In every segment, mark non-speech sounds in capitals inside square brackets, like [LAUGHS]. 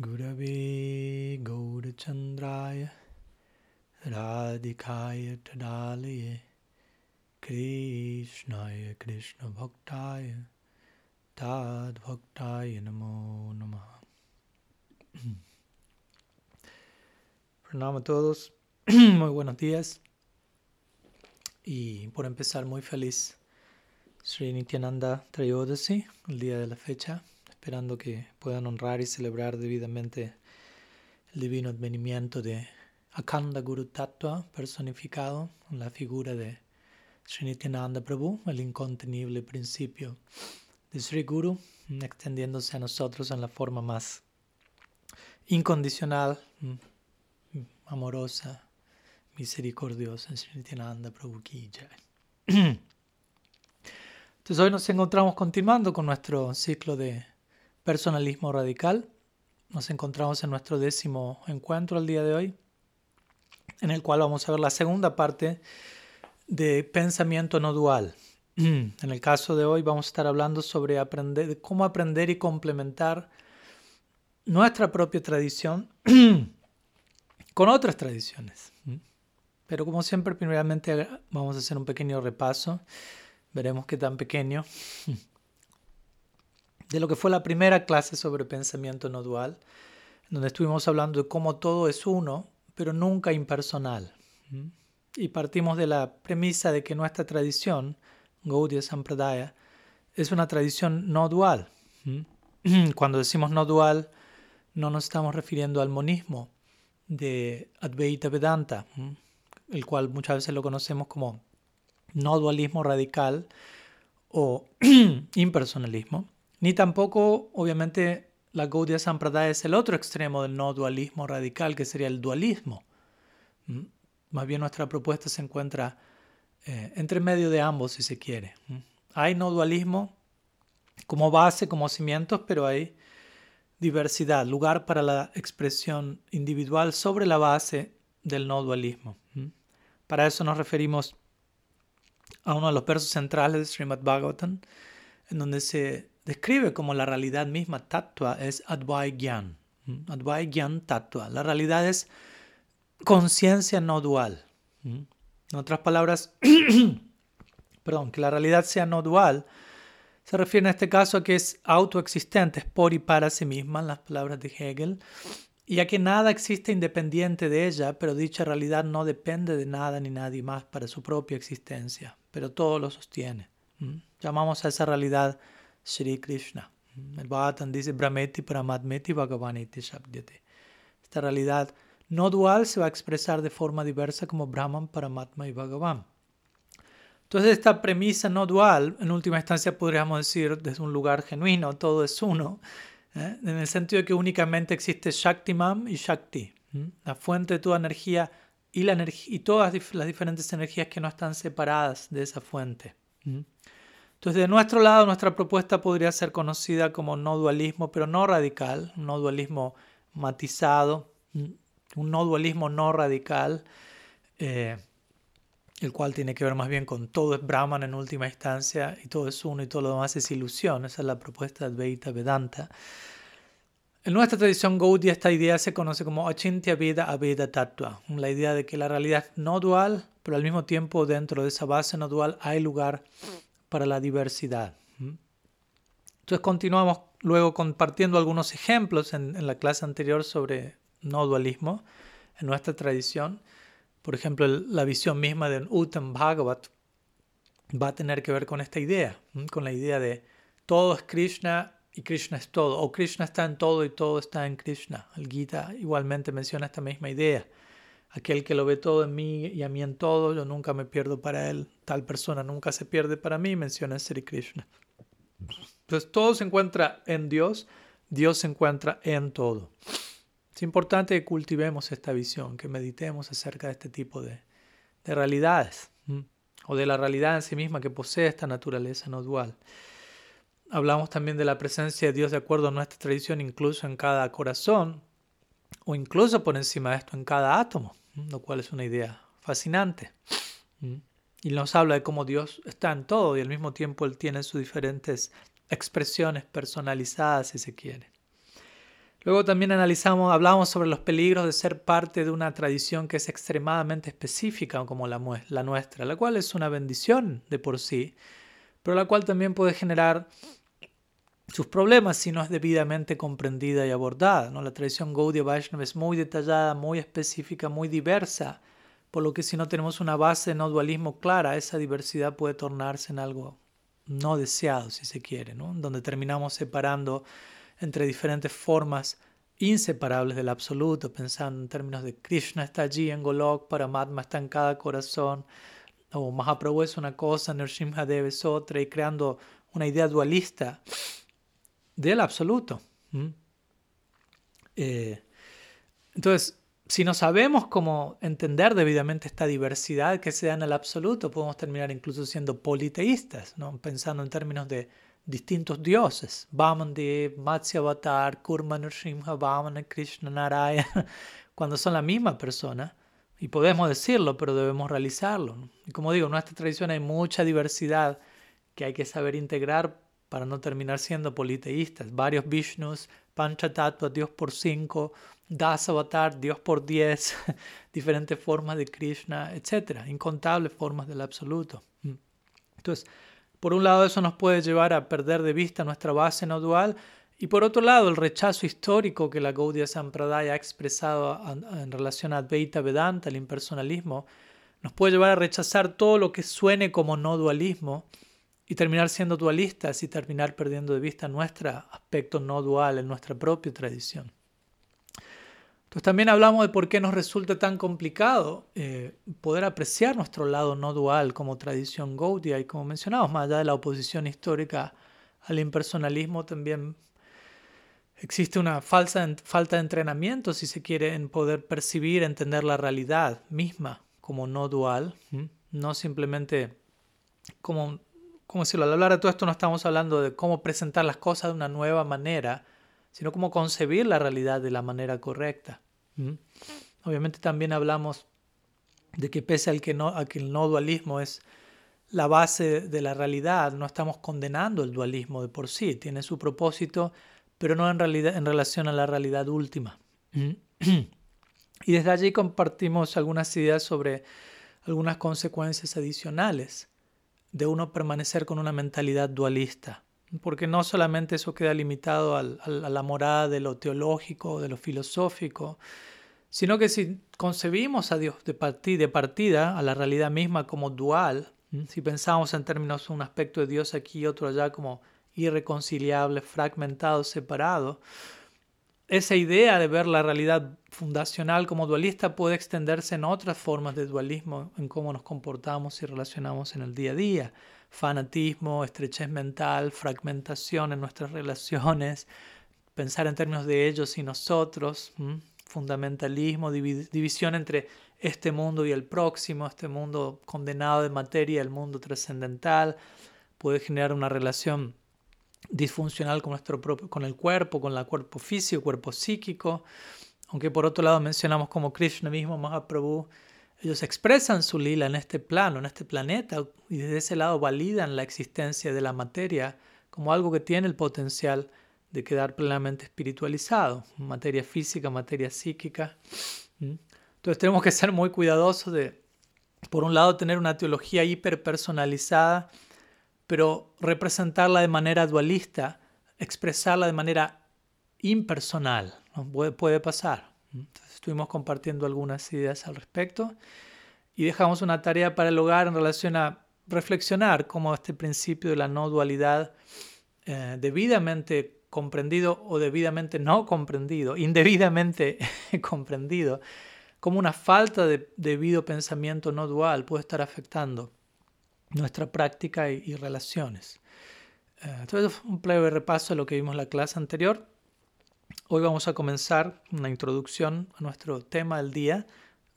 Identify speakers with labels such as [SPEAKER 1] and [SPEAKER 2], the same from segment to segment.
[SPEAKER 1] Gurave Gaurachandraya Radhikaya Tadalaye Krishnaya Krishna Bhaktaya Tad Bhaktaya Namo Namaha. [CLEARS THROAT] Pranama a todos, [CLEARS THROAT] muy buenos días. Y por empezar muy feliz. Sri Nityananda Trayodasi, el día de la fecha esperando que puedan honrar y celebrar debidamente el divino advenimiento de Akanda Guru Tattva personificado en la figura de Srinityananda Prabhu, el incontenible principio de Sri Guru, extendiéndose a nosotros en la forma más incondicional, mm, amorosa, misericordiosa, Srinityananda Prabhu Ki [CLEARS THROAT] Entonces hoy nos encontramos continuando con nuestro ciclo de Personalismo radical. Nos encontramos en nuestro décimo encuentro el día de hoy, en el cual vamos a ver la segunda parte de pensamiento no dual. [CLEARS THROAT] En el caso de hoy vamos a estar hablando sobre aprender, cómo aprender y complementar nuestra propia tradición [CLEARS THROAT] con otras tradiciones. Pero como siempre, primeramente vamos a hacer un pequeño repaso. Veremos qué tan pequeño de lo que fue la primera clase sobre pensamiento no dual, donde estuvimos hablando de cómo todo es uno, pero nunca impersonal. Y partimos de la premisa de que nuestra tradición, Gaudiya Sampradaya, es una tradición no dual. [CLEARS THROAT] Cuando decimos no dual, no nos estamos refiriendo al monismo de Advaita Vedanta, el cual muchas veces lo conocemos como no dualismo radical o [CLEARS THROAT] impersonalismo ni tampoco, obviamente, la Gaudiya Sampradaya es el otro extremo del no dualismo radical, que sería el dualismo. ¿Mm? Más bien nuestra propuesta se encuentra eh, entre medio de ambos, si se quiere. ¿Mm? Hay no dualismo como base, como cimientos, pero hay diversidad, lugar para la expresión individual sobre la base del no dualismo. ¿Mm? Para eso nos referimos a uno de los versos centrales de Srimad Bhagavatam, en donde se describe como la realidad misma tatua es Advai Gyan. Advai Gyan tatua. La realidad es conciencia no dual. En otras palabras, [COUGHS] perdón, que la realidad sea no dual se refiere en este caso a que es autoexistente, es por y para sí misma, en las palabras de Hegel, y a que nada existe independiente de ella, pero dicha realidad no depende de nada ni nadie más para su propia existencia, pero todo lo sostiene. Llamamos a esa realidad Shri Krishna. El Bhagavatam dice Brahmeti Paramatmeti Bhagavaniti Shabdyate. Esta realidad no dual se va a expresar de forma diversa como Brahman, Paramatma y Bhagavan. Entonces esta premisa no dual, en última instancia podríamos decir desde un lugar genuino, todo es uno, ¿eh? en el sentido de que únicamente existe Shaktiman y Shakti, la fuente de toda energía y, la y todas las diferentes energías que no están separadas de esa fuente. Entonces, de nuestro lado, nuestra propuesta podría ser conocida como no dualismo, pero no radical, un no dualismo matizado, un no dualismo no radical, eh, el cual tiene que ver más bien con todo es Brahman en última instancia y todo es uno y todo lo demás es ilusión. Esa es la propuesta de Advaita Vedanta. En nuestra tradición Gaudiya esta idea se conoce como Achintya Veda Aveda Tattva, la idea de que la realidad es no dual, pero al mismo tiempo dentro de esa base no dual hay lugar para la diversidad. Entonces continuamos luego compartiendo algunos ejemplos en, la clase anterior sobre no dualismo en nuestra tradición. Por ejemplo, la visión misma de Uttam Bhagavat va a tener que ver con esta idea, con la idea de todo es Krishna y Krishna es todo, o Krishna está en todo y todo está en Krishna. El Gita igualmente menciona esta misma idea. Aquel que lo ve todo en mí y a mí en todo, yo nunca me pierdo para él. Tal persona nunca se pierde para mí, menciona Sri Krishna. Entonces todo se encuentra en Dios, Dios se encuentra en todo. Es importante que cultivemos esta visión, que meditemos acerca de este tipo de, de realidades, o de la realidad en sí misma que posee esta naturaleza no dual. Hablamos también de la presencia de Dios de acuerdo a nuestra tradición, incluso en cada corazón, o incluso por encima de esto en cada átomo, lo cual es una idea fascinante. Y nos habla de cómo Dios está en todo y al mismo tiempo Él tiene sus diferentes expresiones personalizadas, si se quiere. Luego también analizamos, hablamos sobre los peligros de ser parte de una tradición que es extremadamente específica como la, la nuestra, la cual es una bendición de por sí, pero la cual también puede generar sus problemas si no es debidamente comprendida y abordada. ¿no? La tradición Gaudiya Vaishnava es muy detallada, muy específica, muy diversa, por lo que si no tenemos una base de no dualismo clara, esa diversidad puede tornarse en algo no deseado, si se quiere, ¿no? donde terminamos separando entre diferentes formas inseparables del absoluto, pensando en términos de Krishna está allí en Golok, Paramatma está en cada corazón, o Mahaprabhu es una cosa, Nrsimhadev es otra, y creando una idea dualista del absoluto. Eh, entonces, si no sabemos cómo entender debidamente esta diversidad que se da en el absoluto, podemos terminar incluso siendo politeístas, ¿no? pensando en términos de distintos dioses, Vamandev, Matsyavatar, Kurma Nrsimha, Vamana, Krishna, Narayana, [LAUGHS] cuando son la misma persona. Y podemos decirlo, pero debemos realizarlo. Y como digo, en nuestra tradición hay mucha diversidad que hay que saber integrar para no terminar siendo politeístas. Varios Vishnus, Panchatattva, Dios por cinco, Dasavatar, Dios por diez, [LAUGHS] diferentes formas de Krishna, etc. Incontables formas del absoluto. Mm. Entonces, por un lado eso nos puede llevar a perder de vista nuestra base no dual y por otro lado el rechazo histórico que la Gaudiya Sampradaya ha expresado en relación a Advaita Vedanta, el impersonalismo, nos puede llevar a rechazar todo lo que suene como no dualismo y terminar siendo dualistas y terminar perdiendo de vista nuestro aspecto no dual en nuestra propia tradición. Entonces también hablamos de por qué nos resulta tan complicado eh, poder apreciar nuestro lado no dual como tradición Gaudiya y como mencionamos, más allá de la oposición histórica al impersonalismo, también existe una falsa, falta de entrenamiento, si se quiere, en poder percibir, entender la realidad misma como no dual, no simplemente como como decirlo, al hablar de todo esto no estamos hablando de cómo presentar las cosas de una nueva manera, sino cómo concebir la realidad de la manera correcta. Obviamente también hablamos de que pese al que, no, a que el no dualismo es la base de la realidad, no estamos condenando el dualismo de por sí, tiene su propósito, pero no en, realidad, en relación a la realidad última. [CLEARS THROAT] Y desde allí compartimos algunas ideas sobre algunas consecuencias adicionales de uno permanecer con una mentalidad dualista. Porque no solamente eso queda limitado a la morada de lo teológico, de lo filosófico, sino que si concebimos a Dios de partida, de partida a la realidad misma como dual, si pensamos en términos de un aspecto de Dios aquí y otro allá como irreconciliable, fragmentado, separado, esa idea de ver la realidad fundacional como dualista puede extenderse en otras formas de dualismo, en cómo nos comportamos y relacionamos en el día a día. Fanatismo, estrechez mental, fragmentación en nuestras relaciones, pensar en términos de ellos y nosotros, fundamentalismo, división entre este mundo y el próximo, este mundo condenado de materia, el mundo trascendental, puede generar una relación disfuncional con, nuestro propio, con el cuerpo, con el cuerpo físico, cuerpo psíquico. Aunque por otro lado mencionamos como Krishna mismo, Mahaprabhu, ellos expresan su lila en este plano, en este planeta, y desde ese lado validan la existencia de la materia como algo que tiene el potencial de quedar plenamente espiritualizado, materia física, materia psíquica. Entonces tenemos que ser muy cuidadosos de, por un lado, tener una teología hiperpersonalizada, pero representarla de manera dualista, expresarla de manera impersonal, puede, pasar. estuvimos compartiendo algunas ideas al respecto y dejamos una tarea para el hogar en relación a reflexionar cómo este principio de la no dualidad eh, debidamente comprendido o debidamente no comprendido, indebidamente [LAUGHS] comprendido, como una falta de debido pensamiento no dual puede estar afectando nuestra práctica y, relaciones. Eh, entonces, un breve repaso de lo que vimos en la clase anterior. Hoy vamos a comenzar una introducción a nuestro tema del día,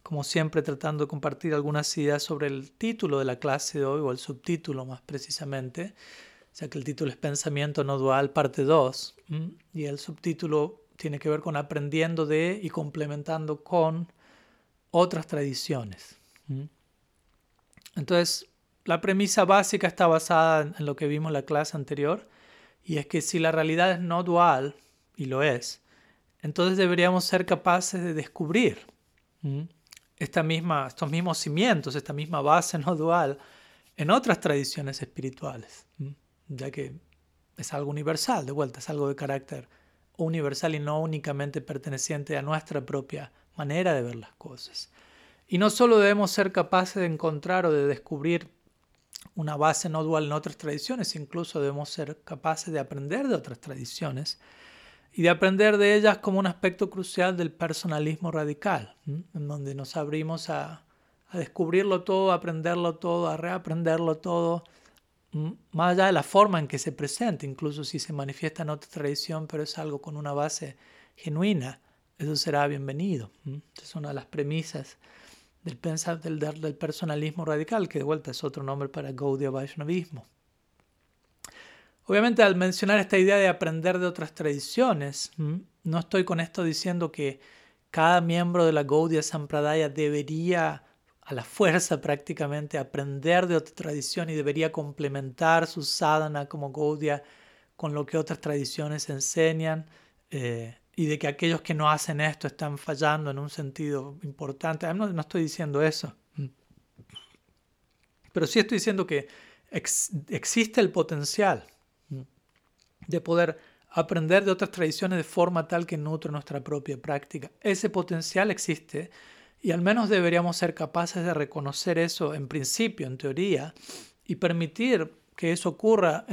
[SPEAKER 1] como siempre tratando de compartir algunas ideas sobre el título de la clase de hoy, o el subtítulo más precisamente, o sea que el título es Pensamiento no dual, parte 2, y el subtítulo tiene que ver con aprendiendo de y complementando con otras tradiciones. Entonces, la premisa básica está basada en lo que vimos en la clase anterior, y es que si la realidad es no dual, y lo es, entonces deberíamos ser capaces de descubrir esta misma, estos mismos cimientos, esta misma base no dual en otras tradiciones espirituales, ya que es algo universal, de vuelta, es algo de carácter universal y no únicamente perteneciente a nuestra propia manera de ver las cosas. Y no solo debemos ser capaces de encontrar o de descubrir una base no dual en otras tradiciones, incluso debemos ser capaces de aprender de otras tradiciones y de aprender de ellas como un aspecto crucial del personalismo radical, en donde nos abrimos a, descubrirlo todo, a aprenderlo todo, a reaprenderlo todo, más allá de la forma en que se presenta, incluso si se manifiesta en otra tradición, pero es algo con una base genuina, eso será bienvenido. Es una de las premisas del, personalismo radical, que de vuelta es otro nombre para Gaudiya Vaishnavismo. Obviamente al mencionar esta idea de aprender de otras tradiciones, no estoy con esto diciendo que cada miembro de la Gaudiya Sampradaya debería a la fuerza prácticamente aprender de otra tradición y debería complementar su sadhana como Gaudiya con lo que otras tradiciones enseñan. Eh, y de que aquellos que no hacen esto están fallando en un sentido importante. No, no estoy diciendo eso. Pero sí estoy diciendo que existe el potencial de poder aprender de otras tradiciones de forma tal que nutre nuestra propia práctica. Ese potencial existe y al menos deberíamos ser capaces de reconocer eso en principio, en teoría, y permitir que eso ocurra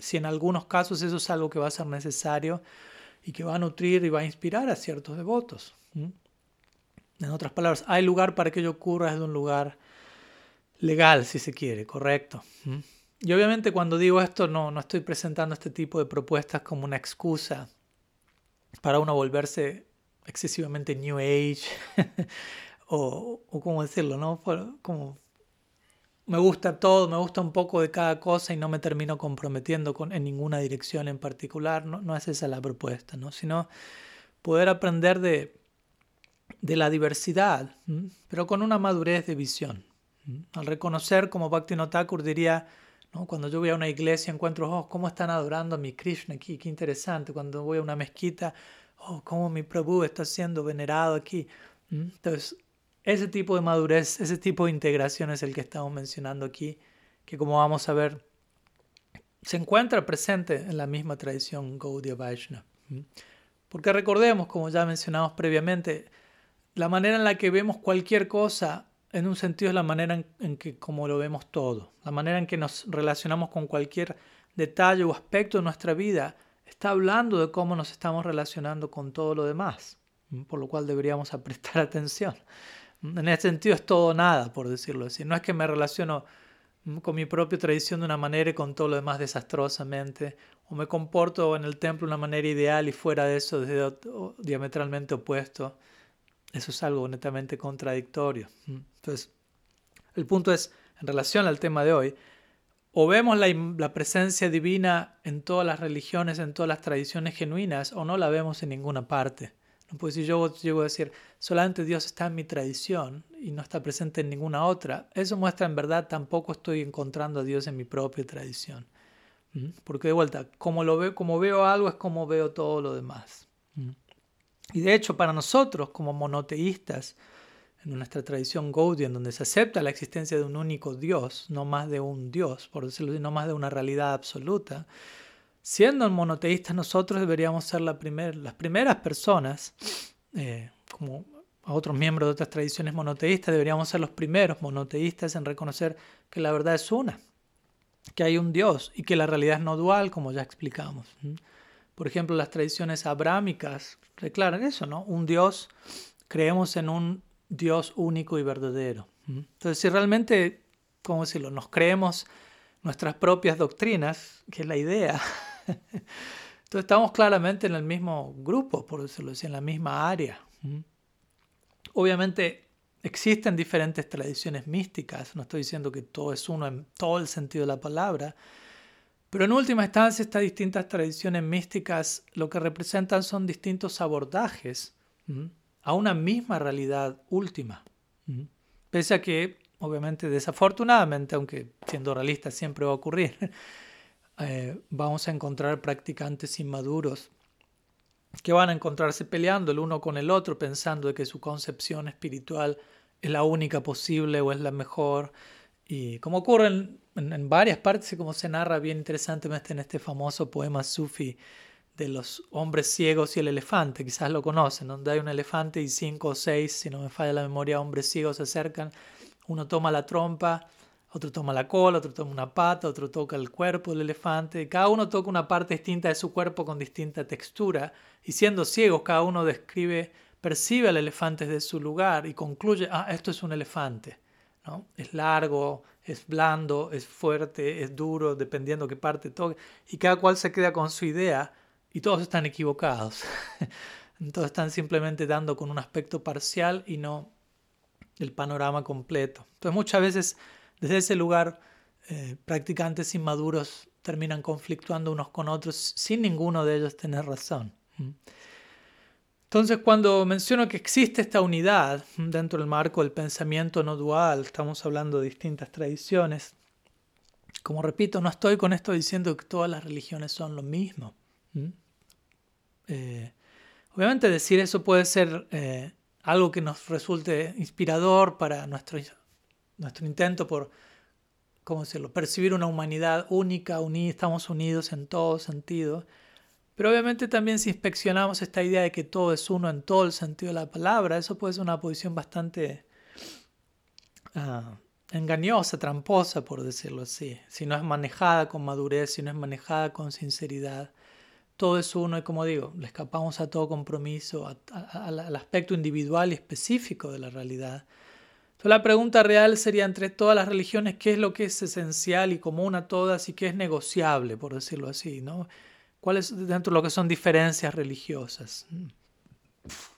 [SPEAKER 1] si en algunos casos eso es algo que va a ser necesario y que va a nutrir y va a inspirar a ciertos devotos. En otras palabras, hay lugar para que ello ocurra desde un lugar legal, si se quiere, correcto. Y obviamente cuando digo esto no, no estoy presentando este tipo de propuestas como una excusa para uno volverse excesivamente New Age [LAUGHS] o, o cómo decirlo, ¿no? Como me gusta todo, me gusta un poco de cada cosa y no me termino comprometiendo con, en ninguna dirección en particular. No, no es esa la propuesta, ¿no? sino poder aprender de, de la diversidad, pero con una madurez de visión. Al reconocer, como Bhakti Thakur diría, ¿no? cuando yo voy a una iglesia encuentro, oh, cómo están adorando a mi Krishna aquí, qué interesante. Cuando voy a una mezquita, oh, cómo mi Prabhu está siendo venerado aquí. Entonces, ese tipo de madurez, ese tipo de integración es el que estamos mencionando aquí, que como vamos a ver, se encuentra presente en la misma tradición Gaudiya Vaishnava. Porque recordemos, como ya mencionamos previamente, la manera en la que vemos cualquier cosa, en un sentido es la manera en, que como lo vemos todo, la manera en que nos relacionamos con cualquier detalle o aspecto de nuestra vida, está hablando de cómo nos estamos relacionando con todo lo demás, por lo cual deberíamos [LAUGHS] prestar atención. En ese sentido es todo nada, por decirlo así. No es que me relaciono con mi propia tradición de una manera y con todo lo demás desastrosamente, o me comporto en el templo de una manera ideal y fuera de eso desde diametralmente opuesto. Eso es algo netamente contradictorio. Entonces, el punto es, en relación al tema de hoy, o vemos la, la, presencia divina en todas las religiones, en todas las tradiciones genuinas, o no la vemos en ninguna parte. Pues si yo llego a decir, solamente Dios está en mi tradición y no está presente en ninguna otra, eso muestra en verdad tampoco estoy encontrando a Dios en mi propia tradición. ¿Mm? Porque de vuelta, como, lo veo, como veo algo es como veo todo lo demás. ¿Mm? Y de hecho, para nosotros como monoteístas, en nuestra tradición Gaudiya, en donde se acepta la existencia de un único Dios, no más de un Dios, por decirlo así, no más de una realidad absoluta, siendo monoteístas nosotros deberíamos ser las primeras personas, eh, como a otros miembros de otras tradiciones monoteístas, deberíamos ser los primeros monoteístas en reconocer que la verdad es una, que hay un Dios y que la realidad es no dual, como ya explicamos. Por ejemplo, las tradiciones abrámicas declaran eso, ¿no? Un Dios, creemos en un Dios único y verdadero. Entonces, si realmente, ¿cómo decirlo?, nos creemos nuestras propias doctrinas, que es la idea, [LAUGHS] Entonces estamos claramente en el mismo grupo, por decirlo así, en la misma área. Obviamente existen diferentes tradiciones místicas, no estoy diciendo que todo es uno en todo el sentido de la palabra, pero en última instancia estas distintas tradiciones místicas lo que representan son distintos abordajes a una misma realidad última. Pese a que, obviamente, desafortunadamente, aunque siendo realista siempre va a ocurrir, eh, vamos a encontrar practicantes inmaduros que van a encontrarse peleando el uno con el otro, pensando de que su concepción espiritual es la única posible o es la mejor. Y como ocurre en, varias partes y como se narra bien interesantemente en este famoso poema sufi de los hombres ciegos y el elefante, quizás lo conocen, donde hay un elefante y cinco o seis, si no me falla la memoria, hombres ciegos se acercan, uno toma la trompa, otro toma la cola, otro toma una pata, otro toca el cuerpo del elefante, cada uno toca una parte distinta de su cuerpo con distinta textura, y siendo ciegos, cada uno describe, percibe al elefante desde su lugar y concluye, ah, esto es un elefante, ¿no? Es largo, es blando, es fuerte, es duro, dependiendo qué parte toque, y cada cual se queda con su idea y todos están equivocados. [LAUGHS] Todos están simplemente dando con un aspecto parcial y no el panorama completo. Entonces muchas veces desde ese lugar eh, practicantes inmaduros terminan conflictuando unos con otros sin ninguno de ellos tener razón. Entonces cuando menciono que existe esta unidad dentro del marco del pensamiento no dual, estamos hablando de distintas tradiciones, como repito, no estoy con esto diciendo que todas las religiones son lo mismo. Eh, obviamente decir eso puede ser eh, algo que nos resulte inspirador para nuestro, nuestro intento por, ¿cómo decirlo?, percibir una humanidad única, unida, estamos unidos en todo sentido. Pero obviamente también si inspeccionamos esta idea de que todo es uno en todo el sentido de la palabra, eso puede ser una posición bastante ah, engañosa, tramposa, por decirlo así. Si no es manejada con madurez, si no es manejada con sinceridad todo es uno y como digo, le escapamos a todo compromiso, al aspecto individual y específico de la realidad. La pregunta real sería entre todas las religiones, ¿qué es lo que es esencial y común a todas y qué es negociable, por decirlo así? ¿no? ¿Cuáles dentro de lo que son diferencias religiosas?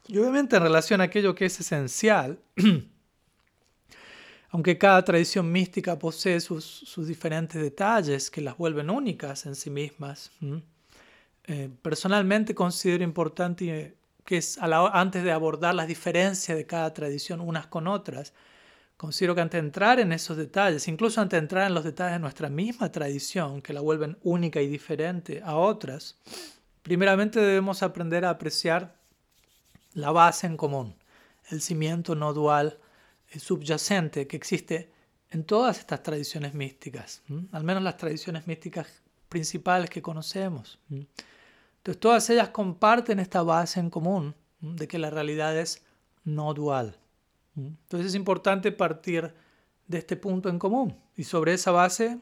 [SPEAKER 1] Y obviamente en relación a aquello que es esencial, [CLEARS THROAT] aunque cada tradición mística posee sus, sus, diferentes detalles que las vuelven únicas en sí mismas, eh, personalmente considero importante que es antes de abordar las diferencias de cada tradición unas con otras, considero que antes de entrar en esos detalles, incluso antes de entrar en los detalles de nuestra misma tradición, que la vuelven única y diferente a otras, primeramente debemos aprender a apreciar la base en común, el cimiento no dual el subyacente que existe en todas estas tradiciones místicas, al menos las tradiciones místicas principales que conocemos. Entonces todas ellas comparten esta base en común de que la realidad es no dual. Entonces es importante partir de este punto en común y sobre esa base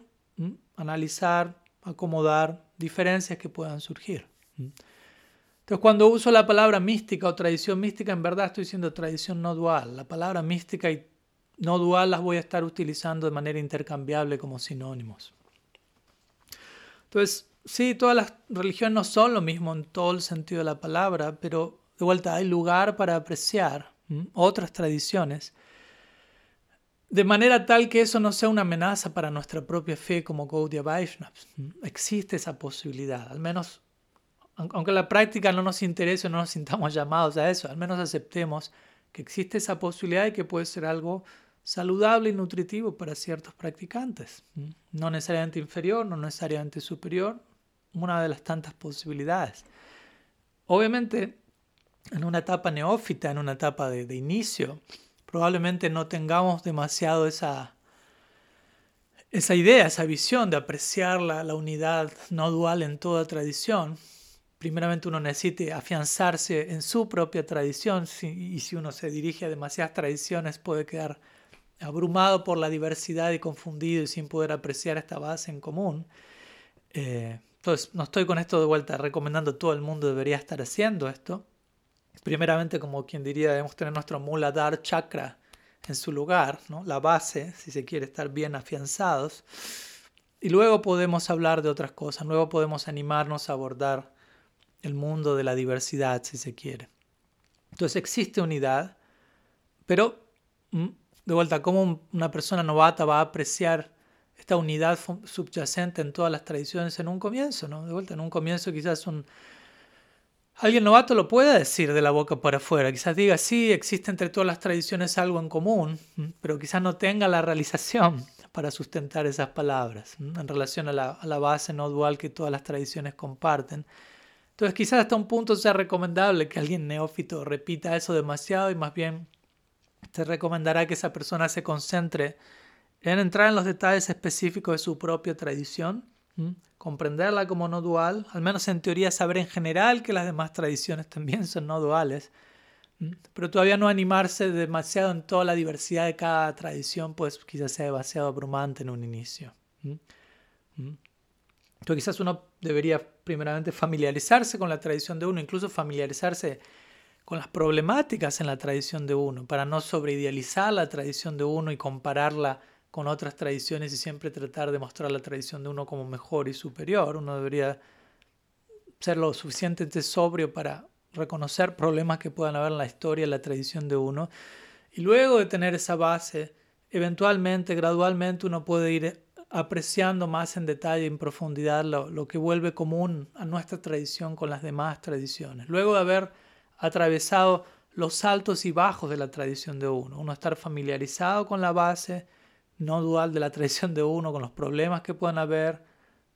[SPEAKER 1] analizar, acomodar diferencias que puedan surgir. Entonces cuando uso la palabra mística o tradición mística, en verdad estoy diciendo tradición no dual. La palabra mística y no dual las voy a estar utilizando de manera intercambiable como sinónimos. Entonces, Sí, todas las religiones no son lo mismo en todo el sentido de la palabra, pero de vuelta hay lugar para apreciar otras tradiciones, de manera tal que eso no sea una amenaza para nuestra propia fe como Gaudiya Vaishnavas. Existe esa posibilidad, al menos, aunque la práctica no nos interese o no nos sintamos llamados a eso, al menos aceptemos que existe esa posibilidad y que puede ser algo saludable y nutritivo para ciertos practicantes. No necesariamente inferior, no necesariamente superior, una de las tantas posibilidades. Obviamente, en una etapa neófita, en una etapa de, inicio, probablemente no tengamos demasiado esa, esa idea, esa visión de apreciar la, la, unidad no dual en toda tradición. Primeramente uno necesita afianzarse en su propia tradición y si uno se dirige a demasiadas tradiciones puede quedar abrumado por la diversidad y confundido y sin poder apreciar esta base en común. Eh, entonces, no estoy con esto de vuelta recomendando todo el mundo debería estar haciendo esto. Primeramente, como quien diría, debemos tener nuestro Muladhara chakra en su lugar, ¿no? la base, si se quiere estar bien afianzados. Y luego podemos hablar de otras cosas, luego podemos animarnos a abordar el mundo de la diversidad, si se quiere. Entonces existe unidad, pero mm, de vuelta, ¿cómo una persona novata va a apreciar esta unidad subyacente en todas las tradiciones en un comienzo, ¿no? De vuelta, en un comienzo quizás un... Alguien novato lo puede decir de la boca para afuera, quizás diga, sí, existe entre todas las tradiciones algo en común, pero quizás no tenga la realización para sustentar esas palabras en relación a la, a la, base no dual que todas las tradiciones comparten. Entonces quizás hasta un punto sea recomendable que alguien neófito repita eso demasiado y más bien te recomendará que esa persona se concentre en entrar en los detalles específicos de su propia tradición, comprenderla como no dual, al menos en teoría saber en general que las demás tradiciones también [LAUGHS] son no duales, pero todavía no animarse demasiado en toda la diversidad de cada tradición, pues quizás sea demasiado abrumante en un inicio. Entonces quizás uno debería primeramente familiarizarse con la tradición de uno, incluso familiarizarse con las problemáticas en la tradición de uno, para no sobreidealizar la tradición de uno y compararla con otras tradiciones y siempre tratar de mostrar la tradición de uno como mejor y superior. Uno debería ser lo suficientemente sobrio para reconocer problemas que puedan haber en la historia, en la tradición de uno. Y luego de tener esa base, eventualmente, gradualmente, uno puede ir apreciando más en detalle, en profundidad, lo, lo, que vuelve común a nuestra tradición con las demás tradiciones. Luego de haber atravesado los altos y bajos de la tradición de uno, uno estar familiarizado con la base no dual de la tradición de uno, con los problemas que puedan haber,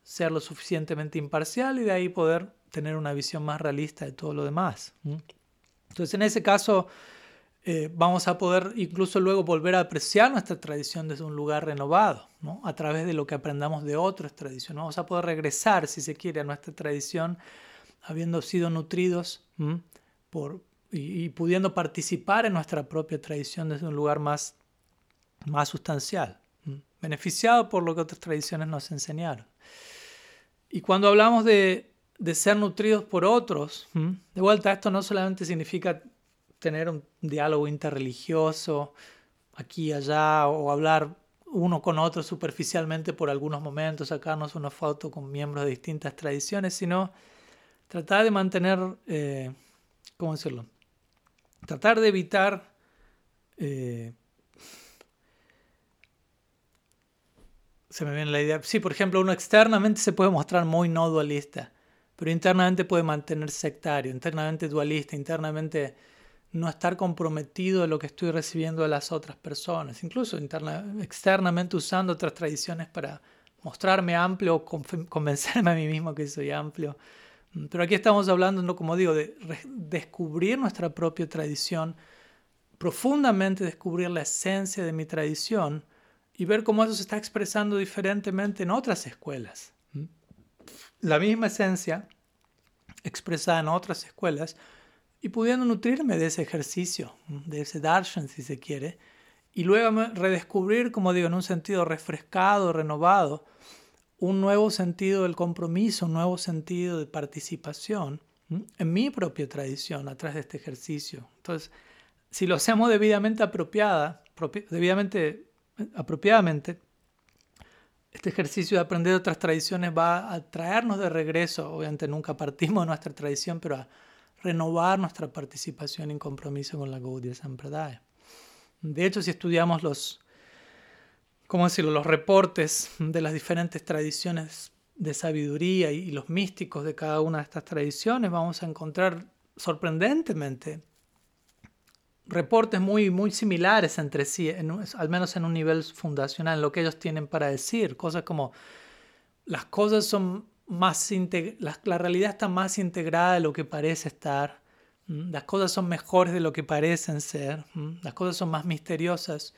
[SPEAKER 1] ser lo suficientemente imparcial y de ahí poder tener una visión más realista de todo lo demás. Entonces, en ese caso, eh, vamos a poder incluso luego volver a apreciar nuestra tradición desde un lugar renovado, ¿no? a través de lo que aprendamos de otras tradiciones. Vamos a poder regresar, si se quiere, a nuestra tradición, habiendo sido nutridos por, y, pudiendo participar en nuestra propia tradición desde un lugar más, más sustancial, beneficiado por lo que otras tradiciones nos enseñaron. Y cuando hablamos de, de ser nutridos por otros. De vuelta, esto no solamente significa tener un diálogo interreligioso aquí y allá o hablar uno con otro superficialmente por algunos momentos, sacarnos una foto con miembros de distintas tradiciones, sino tratar de mantener, eh, ¿cómo decirlo? Tratar de evitar eh, se me viene la idea. Sí, por ejemplo, uno externamente se puede mostrar muy no dualista pero internamente puede mantenerse sectario, internamente dualista, internamente no estar comprometido de lo que estoy recibiendo de las otras personas, incluso externamente usando otras tradiciones para mostrarme amplio o convencerme a mí mismo que soy amplio. Pero aquí estamos hablando, como digo, de descubrir nuestra propia tradición, profundamente descubrir la esencia de mi tradición y ver cómo eso se está expresando diferentemente en otras escuelas. La misma esencia expresada en otras escuelas y pudiendo nutrirme de ese ejercicio, de ese darshan si se quiere, y luego redescubrir, como digo, en un sentido refrescado, renovado, un nuevo sentido del compromiso, un nuevo sentido de participación en mi propia tradición a través de este ejercicio. Entonces, si lo hacemos debidamente apropiada, debidamente apropiadamente, este ejercicio de aprender otras tradiciones va a traernos de regreso, obviamente nunca partimos de nuestra tradición, pero a renovar nuestra participación y compromiso con la Gaudiya Sampradaya. De hecho, si estudiamos los, ¿cómo decirlo?, los reportes de las diferentes tradiciones de sabiduría y los místicos de cada una de estas tradiciones, vamos a encontrar sorprendentemente reportes muy, muy similares entre sí, al menos en un nivel fundacional, en lo que ellos tienen para decir. Cosas como las cosas son más la, la, realidad está más integrada de lo que parece estar. Las cosas son mejores de lo que parecen ser. Las cosas son más misteriosas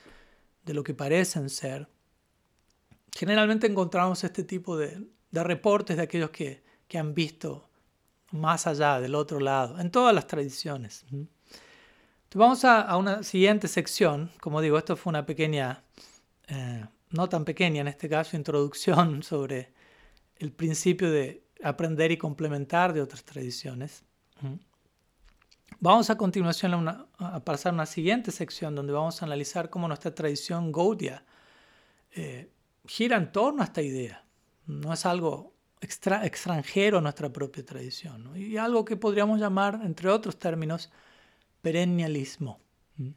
[SPEAKER 1] de lo que parecen ser. Generalmente encontramos este tipo de, de reportes de aquellos que, que han visto más allá, del otro lado, en todas las tradiciones vamos a, una siguiente sección. Como digo, esto fue una pequeña, eh, no tan pequeña en este caso, introducción [LAUGHS] sobre el principio de aprender y complementar de otras tradiciones. Vamos a continuación a, pasar a una siguiente sección donde vamos a analizar cómo nuestra tradición Gaudiya eh, gira en torno a esta idea. No es algo extranjero a nuestra propia tradición. Y algo que podríamos llamar, entre otros términos, perennialismo. ¿Mm?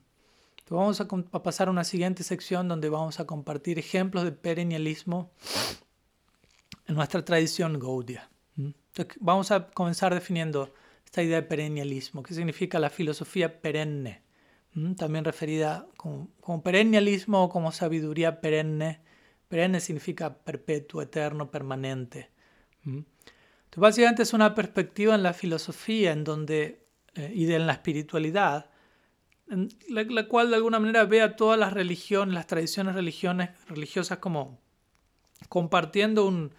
[SPEAKER 1] vamos a, pasar a una siguiente sección donde vamos a compartir ejemplos de perennialismo en nuestra tradición Gaudia. ¿Mm? vamos a comenzar definiendo esta idea de perennialismo, que significa la filosofía perenne, ¿Mm? también referida como, como perennialismo o como sabiduría perenne. Perenne significa perpetuo, eterno, permanente. Entonces, básicamente es una perspectiva en la filosofía en donde, eh, y en la espiritualidad, en la, cual de alguna manera ve a todas las religiones, las tradiciones religiones, religiosas como compartiendo un,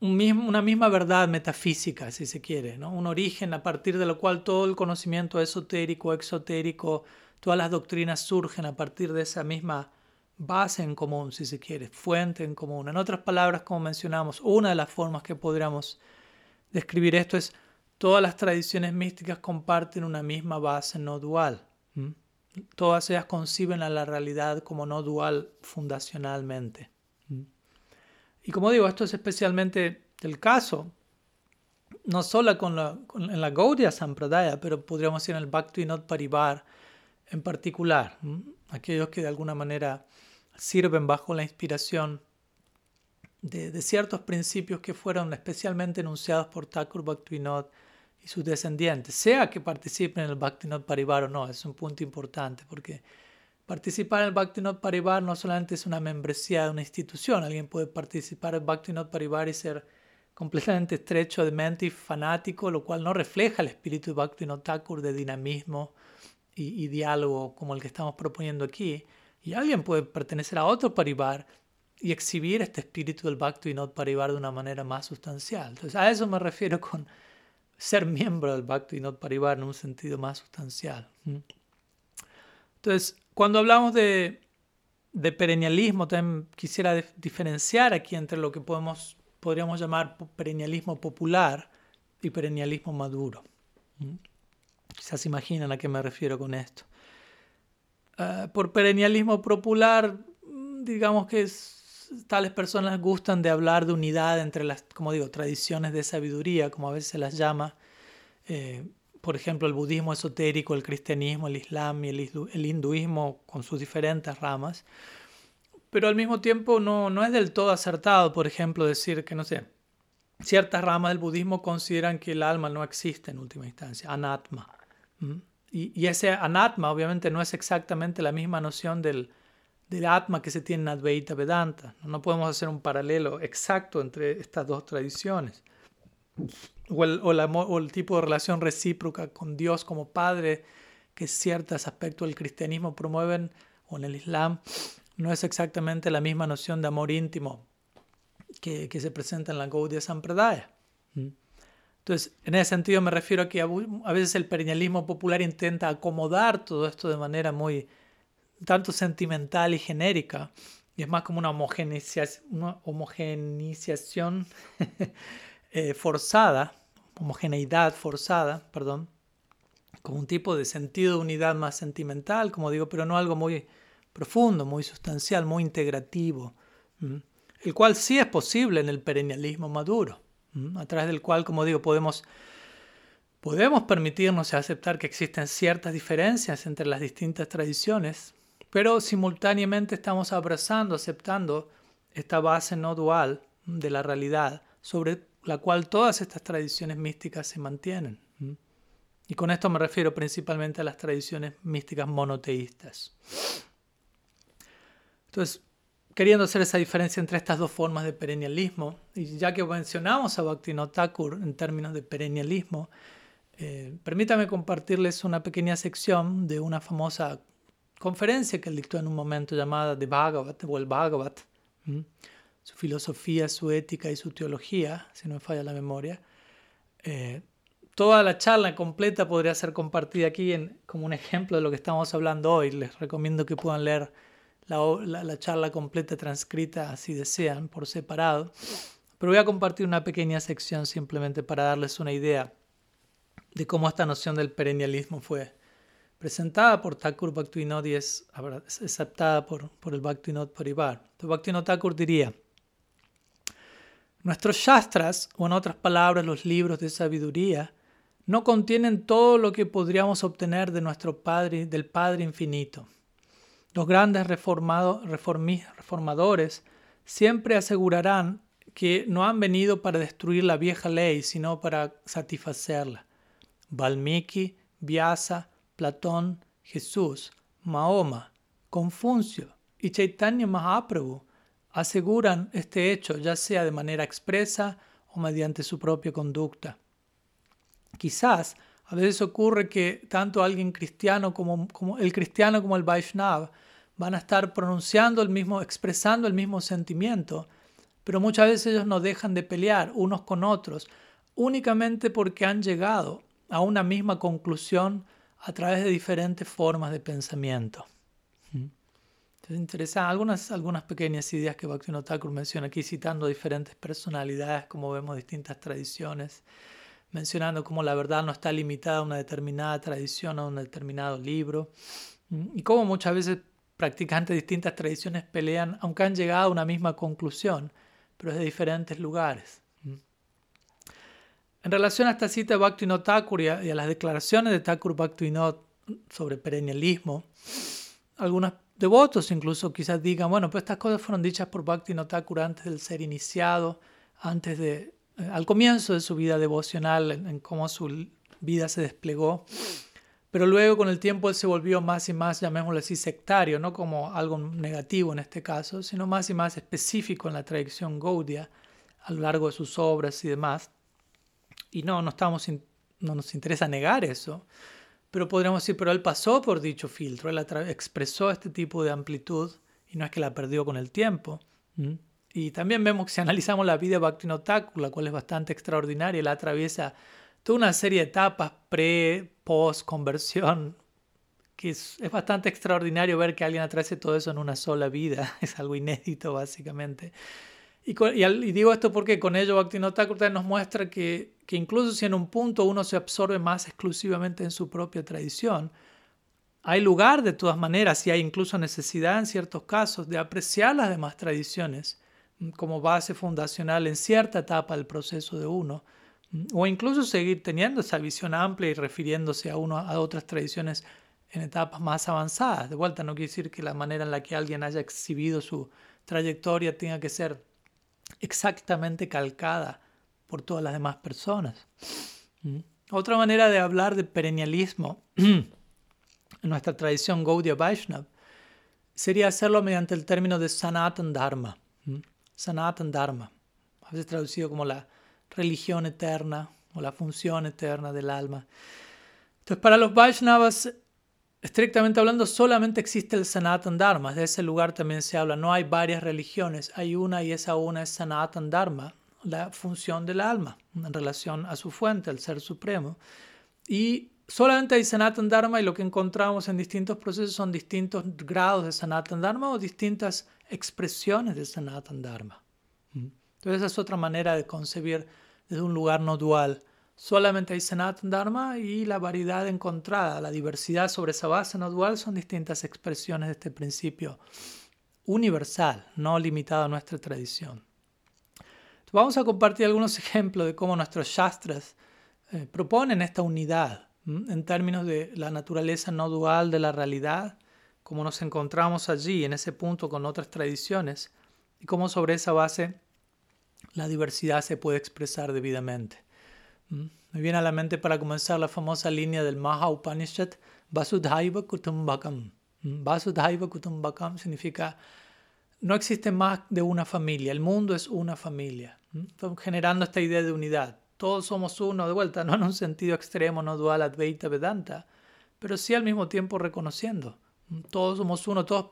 [SPEAKER 1] una misma verdad metafísica, si se quiere, ¿no? un origen a partir de lo cual todo el conocimiento esotérico, exotérico, todas las doctrinas surgen a partir de esa misma base en común, si se quiere, fuente en común. En otras palabras, como mencionamos, una de las formas que podríamos describir esto es todas las tradiciones místicas comparten una misma base no dual. Todas ellas conciben a la realidad como no dual fundacionalmente. Y como digo, esto es especialmente el caso, no solo con la, en la Gaudiya Sampradaya, pero podríamos decir en el Bhaktivinoda Parivar en particular. Aquellos que de alguna manera sirven bajo la inspiración de, ciertos principios que fueron especialmente enunciados por Thakur Bhaktivinoda y sus descendientes, sea que participen en el Bhaktivinoda Parivar o no, es un punto importante porque participar en el Bhaktivinoda Parivar no solamente es una membresía de una institución, alguien puede participar en el Bhaktivinoda Parivar y ser completamente estrecho de mente y fanático, lo cual no refleja el espíritu de Bhaktivinoda Thakur de dinamismo y, y diálogo como el que estamos proponiendo aquí. Y alguien puede pertenecer a otro parivar y exhibir este espíritu del Bhakti y no parivar de una manera más sustancial. Entonces, a eso me refiero con ser miembro del Bhakti y no parivar en un sentido más sustancial. Entonces, cuando hablamos de, de perennialismo, también quisiera diferenciar aquí entre lo que podemos, podríamos llamar perennialismo popular y perennialismo maduro. Quizás imaginan a qué me refiero con esto. Ah, por perennialismo popular, digamos que tales personas gustan de hablar de unidad entre las, como digo, tradiciones de sabiduría, como a veces se las llama. Eh, por ejemplo, el budismo esotérico, el cristianismo, el islam y el, hinduismo con sus diferentes ramas. Pero al mismo tiempo no, no es del todo acertado, por ejemplo, decir que, no sé, ciertas ramas del budismo consideran que el alma no existe en última instancia, anatma. Y, ese anatma obviamente no es exactamente la misma noción del, del atma que se tiene en Advaita Vedanta. No podemos hacer un paralelo exacto entre estas dos tradiciones. O el, tipo de relación recíproca con Dios como Padre que ciertos aspectos del cristianismo promueven o en el Islam no es exactamente la misma noción de amor íntimo que, se presenta en la Gaudiya Sampradaya. Entonces, en ese sentido me refiero a que a veces el perennialismo popular intenta acomodar todo esto de manera muy tanto sentimental y genérica, y es más como una homogeneización, una homogeneización [LAUGHS] eh, forzada, homogeneidad forzada, perdón, como un tipo de sentido de unidad más sentimental, como digo, pero no algo muy profundo, muy sustancial, muy integrativo, el cual sí es posible en el perennialismo maduro a través del cual, como digo, podemos, podemos permitirnos aceptar que existen ciertas diferencias entre las distintas tradiciones, pero simultáneamente estamos abrazando, aceptando esta base no dual de la realidad sobre la cual todas estas tradiciones místicas se mantienen. Y con esto me refiero principalmente a las tradiciones místicas monoteístas. Entonces, queriendo hacer esa diferencia entre estas dos formas de perennialismo, y ya que mencionamos a Bhaktivinoda Thakur en términos de perennialismo, eh, permítame compartirles una pequeña sección de una famosa conferencia que él dictó en un momento llamada The Bhagavat o el Bhagavat, su filosofía, su ética y su teología, si no me falla la memoria. Eh, toda la charla completa podría ser compartida aquí en, como un ejemplo de lo que estamos hablando hoy. Les recomiendo que puedan leer la, charla completa transcrita si desean por separado. Pero voy a compartir una pequeña sección simplemente para darles una idea de cómo esta noción del perennialismo fue presentada por Thakur Bhaktivinoda y es aceptada por, por el Bhaktivinoda Parivar. Entonces Bhaktivinoda Thakur diría, nuestros shastras, o en otras palabras los libros de sabiduría, no contienen todo lo que podríamos obtener de nuestro Padre, del Padre infinito. Los grandes reformadores siempre asegurarán que no han venido para destruir la vieja ley, sino para satisfacerla. Valmiki, Vyasa, Platón, Jesús, Mahoma, Confucio y Chaitanya Mahaprabhu aseguran este hecho ya sea de manera expresa o mediante su propia conducta. Quizás a veces ocurre que tanto alguien cristiano como, como el cristiano como el Vaishnav van a estar pronunciando el mismo, expresando el mismo sentimiento, pero muchas veces ellos no dejan de pelear unos con otros únicamente porque han llegado a una misma conclusión a través de diferentes formas de pensamiento. Entonces, interesan algunas, algunas pequeñas ideas que Bhaktivinoda Thakur menciona aquí, citando diferentes personalidades, como vemos distintas tradiciones, mencionando cómo la verdad no está limitada a una determinada tradición, a un determinado libro, y cómo muchas veces practicantes de distintas tradiciones pelean, aunque han llegado a una misma conclusión, pero es de diferentes lugares. En relación a esta cita de Bhaktivinoda Thakur y a, las declaraciones de Thakur Bhaktivinoda sobre perennialismo, algunos devotos incluso quizás digan, bueno, pues estas cosas fueron dichas por Bhaktivinoda Thakur antes del ser iniciado, antes de, eh, al comienzo de su vida devocional, en cómo su vida se desplegó. Pero luego con el tiempo él se volvió más y más, llamémoslo así, sectario, no como algo negativo en este caso, sino más y más específico en la tradición Gaudia a lo largo de sus obras y demás. Y no, no, estamos no nos interesa negar eso, pero podríamos decir, pero él pasó por dicho filtro, él expresó este tipo de amplitud y no es que la perdió con el tiempo. Y también vemos que si analizamos la vida de Bhaktivinoda la cual es bastante extraordinaria, él atraviesa toda una serie de etapas pre, post, conversión, que es, bastante extraordinario ver que alguien atrae todo eso en una sola vida, [LAUGHS] es algo inédito básicamente. Y, digo esto porque con ello Bhaktivinoda nos muestra que, que incluso si en un punto uno se absorbe más exclusivamente en su propia tradición, hay lugar de todas maneras y hay incluso necesidad en ciertos casos de apreciar las demás tradiciones como base fundacional en cierta etapa del proceso de uno, o incluso seguir teniendo esa visión amplia y refiriéndose a, uno, a otras tradiciones en etapas más avanzadas. De vuelta, no quiere decir que la manera en la que alguien haya exhibido su trayectoria tenga que ser exactamente calcada por todas las demás personas. ¿Mm? Otra manera de hablar de perennialismo [CLEARS THROAT] en nuestra tradición Gaudiya Vaishnav sería hacerlo mediante el término de Sanatan Dharma. ¿Mm? Sanatan Dharma, a veces traducido como la religión eterna o la función eterna del alma. Entonces, para los Vaishnavas, estrictamente hablando, solamente existe el Sanatan Dharma. De ese lugar también se habla. No hay varias religiones, hay una y esa una es Sanatan Dharma, la función del alma en relación a su fuente, el Ser Supremo. Y solamente hay Sanatan Dharma y lo que encontramos en distintos procesos son distintos grados de Sanatan Dharma o distintas expresiones de Sanatan Dharma. Entonces esa es otra manera de concebir desde un lugar no dual. Solamente hay Sanatan Dharma y la variedad encontrada, la diversidad sobre esa base no dual son distintas expresiones de este principio universal, no limitado a nuestra tradición. vamos a compartir algunos [LAUGHS] ejemplos de cómo nuestros shastras eh, proponen esta unidad en términos de la naturaleza no dual de la realidad, cómo nos encontramos allí en ese punto con otras tradiciones y cómo sobre esa base la diversidad se puede expresar debidamente. ¿Mm? Me viene a la mente para comenzar la famosa línea del Maha Upanishad, Vasudhaiva Kutumbakam. ¿Mm? Vasudhaiva Kutumbakam significa no existe más de una familia, el mundo es una familia. ¿Mm? generando esta idea de unidad. Todos somos uno, de vuelta, [LAUGHS] no en un sentido extremo, no dual, Advaita Vedanta, pero sí al mismo tiempo reconociendo. Todos somos uno, todos,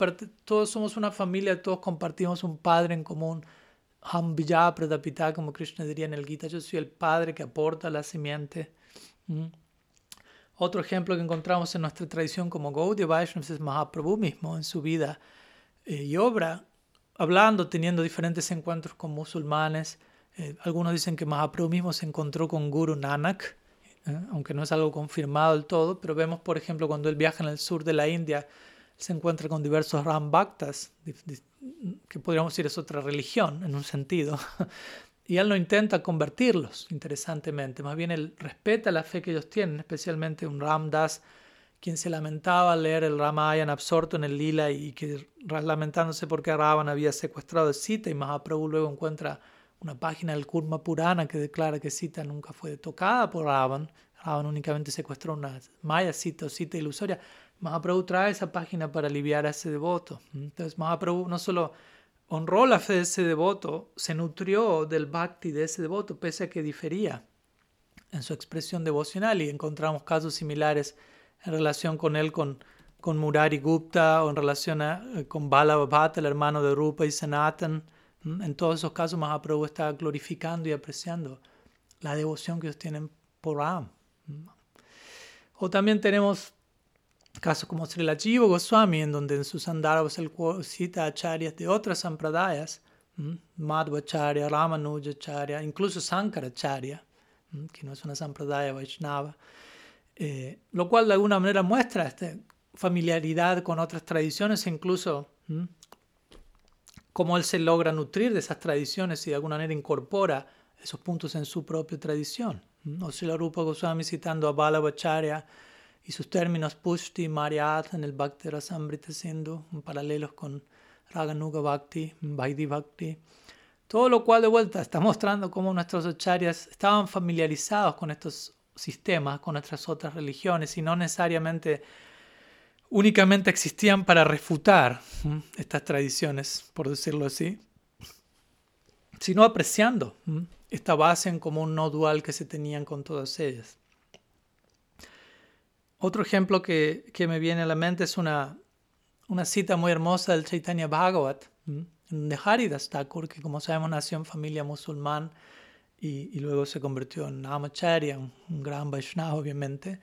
[SPEAKER 1] todos somos una familia, todos compartimos un padre en común, Ham Pradapita, como Krishna diría en el Gita, yo soy el padre que aporta la simiente. Mm. Otro ejemplo que encontramos en nuestra tradición como Gaudiya Vaishnavas es Mahaprabhu mismo en su vida eh, y obra, hablando, teniendo diferentes encuentros con musulmanes. Eh, algunos dicen que Mahaprabhu mismo se encontró con Guru Nanak, eh, aunque no es algo confirmado del todo, pero vemos, por ejemplo, cuando él viaja en el sur de la India, se encuentra con diversos Ram Bhaktas, que podríamos decir es otra religión en un sentido, [LAUGHS] y él no intenta convertirlos, interesantemente, más bien él respeta la fe que ellos tienen, especialmente un Ramdas, quien se lamentaba al leer el Ramayana absorto en el lila y que lamentándose porque Ravan había secuestrado a Sita y Mahaprabhu luego encuentra una página del Kurma Purana que declara que Sita nunca fue tocada por Ravan, Ravan únicamente secuestró una Maya Sita o Sita ilusoria. Mahaprabhu trae esa página para aliviar a ese devoto. Entonces Mahaprabhu no solo honró la fe de ese devoto, se nutrió del bhakti de ese devoto, pese a que difería en su expresión devocional y encontramos casos similares en relación con él, con, con Murari Gupta o en relación eh, con Bala el hermano de Rupa y Sanatan. En todos esos casos Mahaprabhu está glorificando y apreciando la devoción que ellos tienen por Ram. O también tenemos casos como Srila Jiva Goswami, en donde en sus andaros él cita acharyas de otras sampradayas, Madhvacharya, Ramanujacharya, incluso Sankaracharya, que no es una sampradaya Vaishnava, eh, lo cual de alguna manera muestra esta familiaridad con otras tradiciones e incluso cómo él se logra nutrir de esas tradiciones y de alguna manera incorpora esos puntos en su propia tradición. O si la Rupa Goswami citando a Balabacharya y sus términos Pushti, Mariat en el Bhakti Rasamrita Sindhu, paralelos con Raganuga Bhakti, Vaidhi Bhakti. Todo lo cual de vuelta está mostrando cómo nuestros acharyas estaban familiarizados con estos sistemas, con nuestras otras religiones y no necesariamente únicamente existían para refutar estas tradiciones, por decirlo así, sino apreciando esta base en común no dual que se tenían con todas ellas. Otro ejemplo que, que me viene a la mente es una, una cita muy hermosa del Chaitanya Bhagavat, de Haridas Thakur, que como sabemos nació en familia musulmán y, y luego se convirtió en Namacharya, un, un gran Vaishnava obviamente.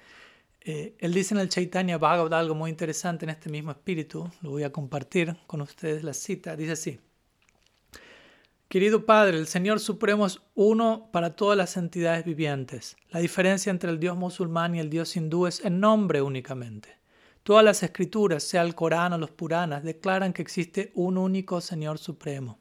[SPEAKER 1] Eh, él dice en el Chaitanya Bhagavat algo muy interesante en este mismo espíritu, lo voy a compartir con ustedes la cita, dice así. Querido Padre, el Señor Supremo es uno para todas las entidades vivientes. La diferencia entre el Dios musulmán y el Dios hindú es en nombre únicamente. Todas las escrituras, sea el Corán o los Puranas, declaran que existe un único Señor Supremo.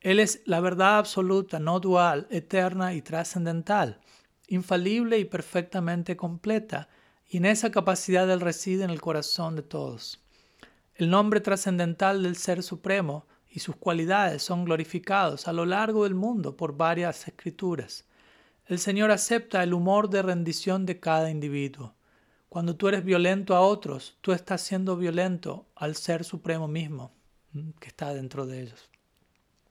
[SPEAKER 1] Él es la verdad absoluta, no dual, eterna y trascendental, infalible y perfectamente completa, y en esa capacidad Él reside en el corazón de todos. El nombre trascendental del Ser Supremo y sus cualidades son glorificados a lo largo del mundo por varias escrituras. El Señor acepta el humor de rendición de cada individuo. Cuando tú eres violento a otros, tú estás siendo violento al Ser Supremo mismo que está dentro de ellos.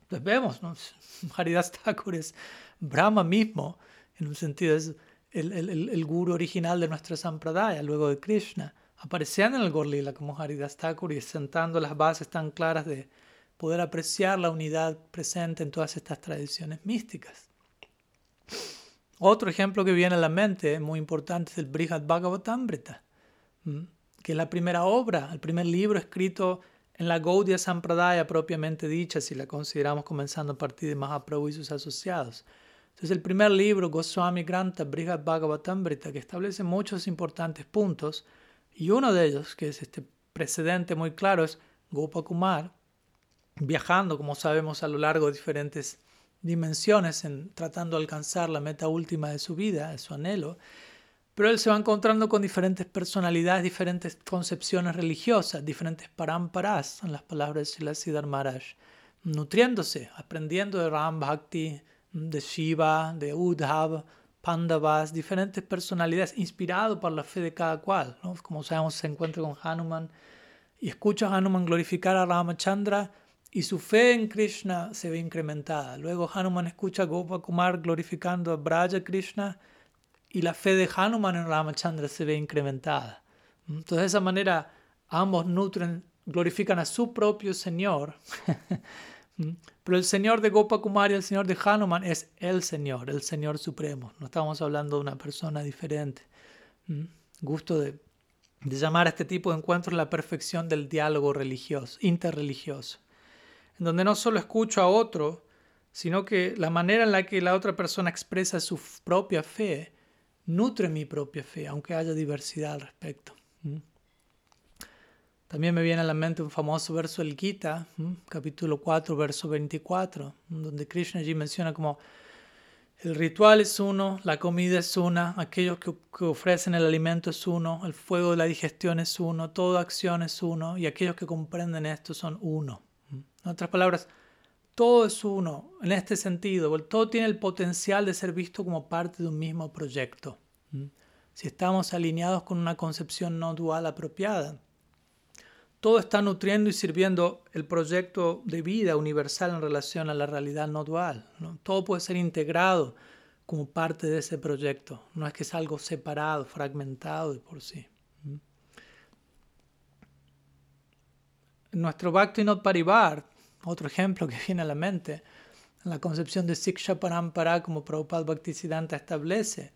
[SPEAKER 1] Pues vemos, ¿no? [LAUGHS] Haridas Thakur es Brahma mismo, en un sentido es el, el, el, guru original de nuestra Sampradaya, luego de Krishna, apareciendo en el Gorlila como Haridas Thakur y sentando las bases tan claras de, poder apreciar la unidad presente en todas estas tradiciones místicas. Otro ejemplo que viene a la mente muy importante es el Brihad Bhagavatamrita, que es la primera obra, el primer libro escrito en la Gaudiya Sampradaya propiamente dicha, si la consideramos comenzando a partir de Mahaprabhu y sus asociados. Entonces el primer libro, Goswami Granta Brihad Bhagavatamrita, que establece muchos importantes puntos, y uno de ellos, que es este precedente muy claro, es Gopakumar, viajando, como sabemos, a lo largo de diferentes dimensiones, en, tratando de alcanzar la meta última de su vida, de su anhelo. Pero él se va encontrando con diferentes personalidades, diferentes concepciones religiosas, diferentes paramparas, en las palabras de Siddhar Maharaj, nutriéndose, aprendiendo de Ram Bhakti, de Shiva, de Udhav, Pandavas, diferentes personalidades, inspirado por la fe de cada cual. Como sabemos, se encuentra con Hanuman y escucha a Hanuman glorificar a Ramachandra y su fe en Krishna se ve incrementada. Luego Hanuman escucha a Gopakumar glorificando a Braja Krishna y la fe de Hanuman en Ramachandra se ve incrementada. Entonces de esa manera ambos nutren, glorifican a su propio Señor. [LAUGHS] Pero el Señor de Gopakumar y el Señor de Hanuman es el Señor, el Señor Supremo. No estamos hablando de una persona diferente. Gusto de, de llamar a este tipo de encuentros la perfección del diálogo religioso, interreligioso donde no solo escucho a otro, sino que la manera en la que la otra persona expresa su propia fe nutre mi propia fe, aunque haya diversidad al respecto. También me viene a la mente un famoso verso del Gita, capítulo 4, verso 24, donde Krishna allí menciona como el ritual es uno, la comida es una, aquellos que, que, ofrecen el alimento es uno, el fuego de la digestión es uno, toda acción es uno, y aquellos que comprenden esto son uno. En otras palabras, todo es uno en este sentido, todo tiene el potencial de ser visto como parte de un mismo proyecto. Si estamos alineados con una concepción no dual apropiada, todo está nutriendo y sirviendo el proyecto de vida universal en relación a la realidad no dual. Todo puede ser integrado como parte de ese proyecto. No es que es algo separado, fragmentado de por sí. Nuestro Bhakti Not Parivar, otro ejemplo que viene a la mente, la concepción de Siksha Parampara como Prabhupada Bhaktisiddhanta establece.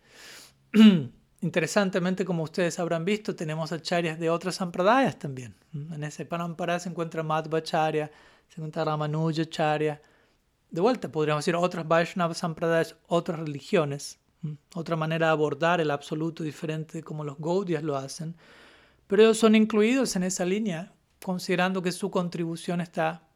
[SPEAKER 1] [CLEARS THROAT] Interesantemente, como ustedes habrán visto, tenemos acharyas de otras sampradayas también. En ese Parampara se encuentra Madhvacharya, se encuentra Ramanujacharya. De vuelta, podríamos decir otras Vaishnava sampradayas, otras religiones, otra manera de abordar el absoluto diferente como los Gaudias lo hacen. Pero ellos son incluidos en esa línea, considerando que su contribución está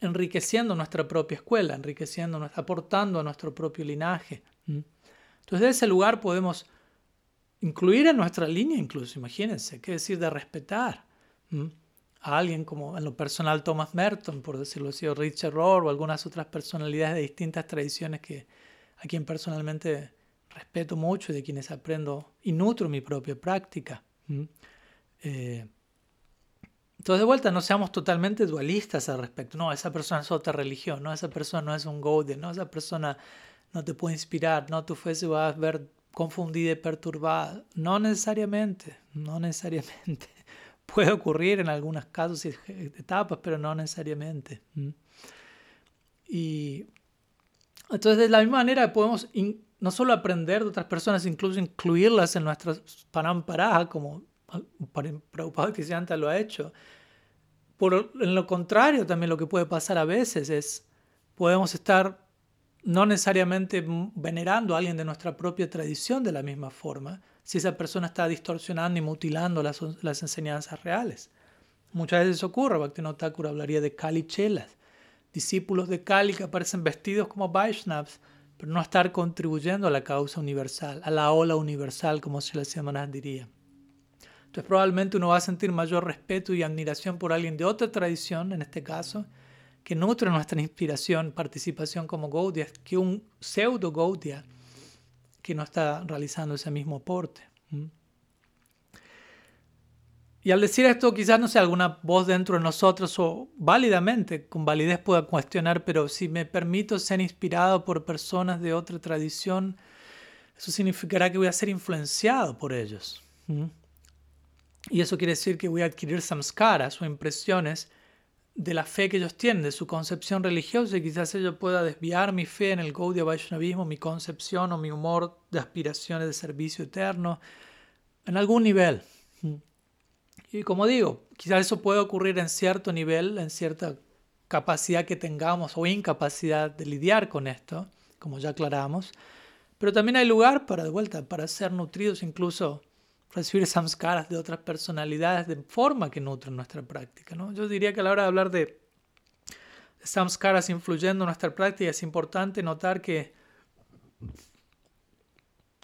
[SPEAKER 1] enriqueciendo nuestra propia escuela, enriqueciendo, aportando a nuestro propio linaje. Entonces, de ese lugar podemos incluir en nuestra línea incluso, imagínense, qué decir de respetar a alguien como en lo personal Thomas Merton, por decirlo así, o Richard Rohr o algunas otras personalidades de distintas tradiciones que a quien personalmente respeto mucho y de quienes aprendo y nutro mi propia práctica. Entonces, de vuelta, no seamos totalmente dualistas al respecto. No, esa persona es otra religión, no, esa persona no es un Gaudiya, no, esa persona no te puede inspirar, no, tu fe se va a ver confundida y perturbada. No necesariamente, no necesariamente. [LAUGHS] Puede ocurrir en algunos casos y etapas, pero no necesariamente. Y entonces, de la misma manera, podemos no solo aprender de otras personas, incluso incluirlas en nuestras paramparajas, como Prabhupada Kristianta lo ha hecho. Por, en lo contrario, también lo que puede pasar a veces es, podemos estar no necesariamente venerando a alguien de nuestra propia tradición de la misma forma, si esa persona está distorsionando y mutilando las, las enseñanzas reales. Muchas veces ocurre, Bhaktivinoda Thakur hablaría de Kali Chelas, discípulos de Kali que aparecen vestidos como Vaishnavas, pero no estar contribuyendo a la causa universal, a la ola universal, como se le diría. Entonces probablemente uno va a sentir mayor respeto y admiración por alguien de otra tradición, en este caso, que nutre nuestra inspiración, participación como Gaudiya, que un pseudo Gaudiya que no está realizando ese mismo aporte. Y al decir esto, quizás no sea alguna voz dentro de nosotros o válidamente, con validez pueda cuestionar, pero si me permito ser inspirado por personas de otra tradición, eso significará que voy a ser influenciado por ellos. Y eso quiere decir que voy a adquirir samskaras o impresiones de la fe que ellos tienen, de su concepción religiosa, y quizás ello pueda desviar mi fe en el Gaudiya Vaishnavismo, mi concepción o mi humor de aspiraciones de servicio eterno, en algún nivel. Y como digo, quizás eso puede ocurrir en cierto nivel, en cierta capacidad que tengamos o incapacidad de lidiar con esto, como ya aclaramos, pero también hay lugar para, de vuelta, para ser nutridos incluso recibir samskaras de otras personalidades de forma que nutren nuestra práctica. ¿no? Yo diría que a la hora de hablar de, samskaras influyendo en nuestra práctica es importante notar que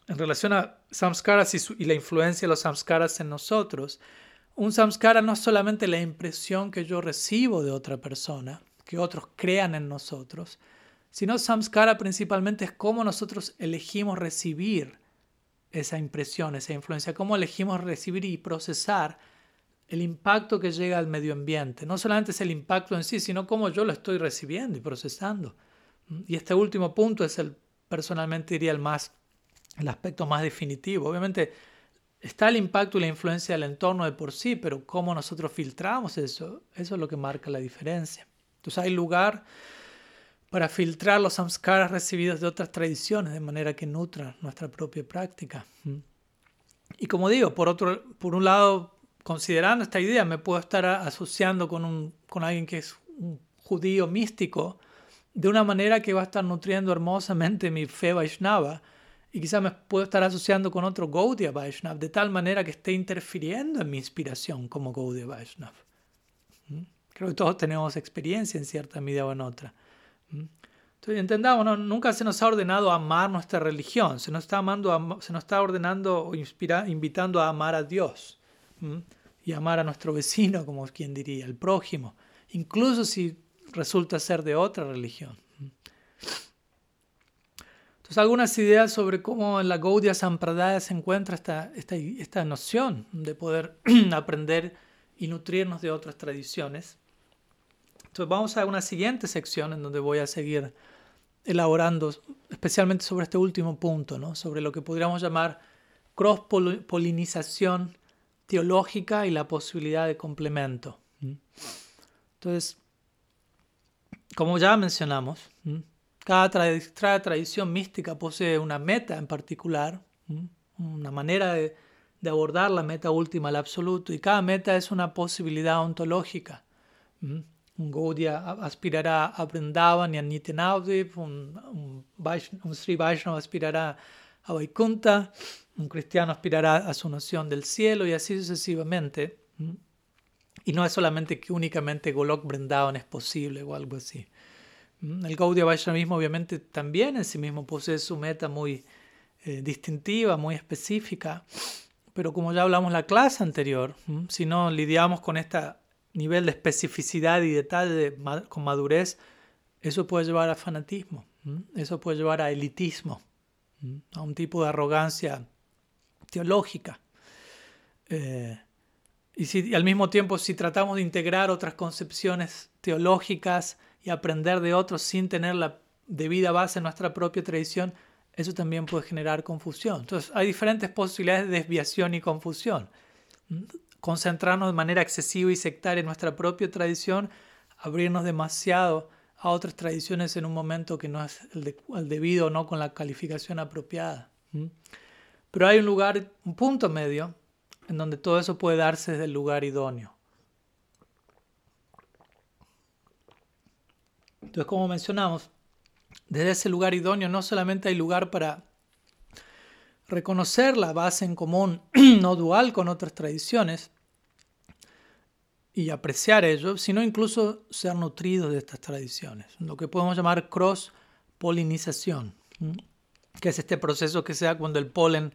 [SPEAKER 1] en relación a samskaras y, la influencia de los samskaras en nosotros, un samskara no es solamente la impresión que yo recibo de otra persona, que otros crean en nosotros, sino samskara principalmente es cómo nosotros elegimos recibir esa impresión, esa influencia, cómo elegimos recibir y procesar el impacto que llega al medio ambiente. No solamente es el impacto en sí, sino cómo yo lo estoy recibiendo y procesando. Y este último punto es el, personalmente diría, el más, el aspecto más definitivo. Obviamente está el impacto y la influencia del entorno de por sí, pero cómo nosotros filtramos eso, eso es lo que marca la diferencia. Entonces hay lugar para filtrar los samskaras recibidos de otras tradiciones de manera que nutran nuestra propia práctica. Y como digo, por, otro, por un lado, considerando esta idea, me puedo estar asociando con, un, con alguien que es un judío místico de una manera que va a estar nutriendo hermosamente mi fe Vaishnava. Y quizás me puedo estar asociando con otro Gaudiya Vaishnava de tal manera que esté interfiriendo en mi inspiración como Gaudiya Vaishnava. Creo que todos tenemos experiencia en cierta medida o en otra. Entonces, entendamos, nunca se nos ha ordenado amar nuestra religión, se nos está, amando, se nos está ordenando o invitando a amar a Dios y amar a nuestro vecino, como quien diría, el prójimo, incluso si resulta ser de otra religión. Entonces, algunas ideas sobre cómo en la Gaudiya Sampradaya se encuentra esta, esta, esta noción de poder [CLEARS THROAT] aprender y nutrirnos de otras tradiciones. Entonces vamos a una siguiente sección en donde voy a seguir elaborando especialmente sobre este último punto, ¿no? sobre lo que podríamos llamar cross-polinización teológica y la posibilidad de complemento. Entonces, como ya mencionamos, cada, tradición mística posee una meta en particular, una manera de, abordar la meta última, el absoluto, y cada meta es una posibilidad ontológica. Un Gaudiya aspirará a Vrindavan y a Nityanavdip, un, un, Sri Vaishnava aspirará a Vaikunta, un cristiano aspirará a su noción del cielo y así sucesivamente. Y no es solamente que únicamente Golok Vrindavan es posible o algo así. El Gaudiya Vaishnavismo obviamente también en sí mismo posee su meta muy eh, distintiva, muy específica, pero como ya hablamos en la clase anterior, si no lidiamos con este nivel de especificidad y detalle con madurez, eso puede llevar a fanatismo, eso puede llevar a elitismo, a un tipo de arrogancia teológica. Eh, y, si, al mismo tiempo, si tratamos de integrar otras concepciones teológicas y aprender de otros sin tener la debida base en nuestra propia tradición, eso también puede generar confusión. Entonces, hay diferentes posibilidades de desviación y confusión. Concentrarnos de manera excesiva y sectaria en nuestra propia tradición, abrirnos demasiado a otras tradiciones en un momento que no es el, debido, no con la calificación apropiada. Pero hay un lugar, un punto medio, en donde todo eso puede darse desde el lugar idóneo. Entonces, como mencionamos, desde ese lugar idóneo no solamente hay lugar para reconocer la base en común [CLEARS THROAT] no dual con otras tradiciones y apreciar ello, sino incluso ser nutridos de estas tradiciones, lo que podemos llamar cross-polinización, que es este proceso que se cuando el polen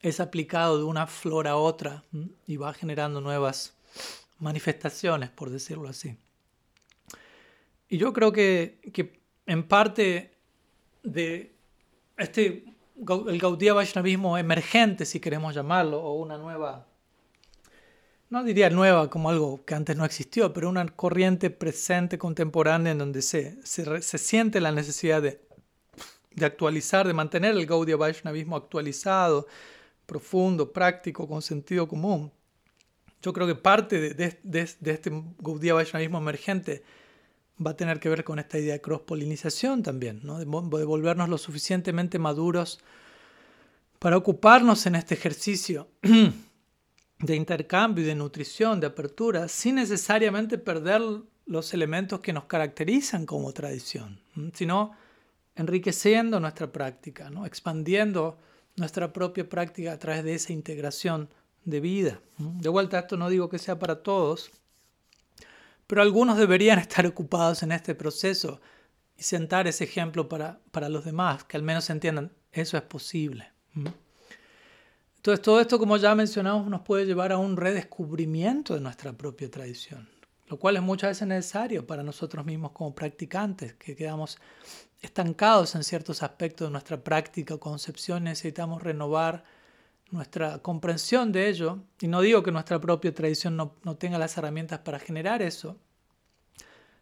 [SPEAKER 1] es aplicado de una flor a otra y va generando nuevas manifestaciones, por decirlo así. Y yo creo que, que en parte de este, el Gaudiya Vaishnavismo emergente, si queremos llamarlo, o una nueva, no diría nueva como algo que antes no existió, pero una corriente presente, contemporánea, en donde se, se, siente la necesidad de, de actualizar, de mantener el Gaudiya Vaishnavismo actualizado, profundo, práctico, con sentido común. Yo creo que parte de, este Gaudiya Vaishnavismo emergente va a tener que ver con esta idea de cross-polinización también, ¿no? de, volvernos lo suficientemente maduros para ocuparnos en este ejercicio [CLEARS THROAT] de intercambio de nutrición, de apertura, sin necesariamente perder los elementos que nos caracterizan como tradición, sino enriqueciendo nuestra práctica, ¿no? expandiendo nuestra propia práctica a través de esa integración de vida. De vuelta, esto no digo que sea para todos, pero algunos deberían [LAUGHS] estar ocupados en este proceso y sentar ese ejemplo para, para los demás, que al menos entiendan, eso es posible. Entonces, todo esto, como ya mencionamos, nos puede llevar a un redescubrimiento de nuestra propia tradición, lo cual es muchas veces necesario para nosotros mismos como practicantes, que quedamos estancados en ciertos aspectos de nuestra práctica o concepción, necesitamos renovar nuestra comprensión de ello. Y no digo que nuestra propia tradición no, tenga las herramientas para generar eso,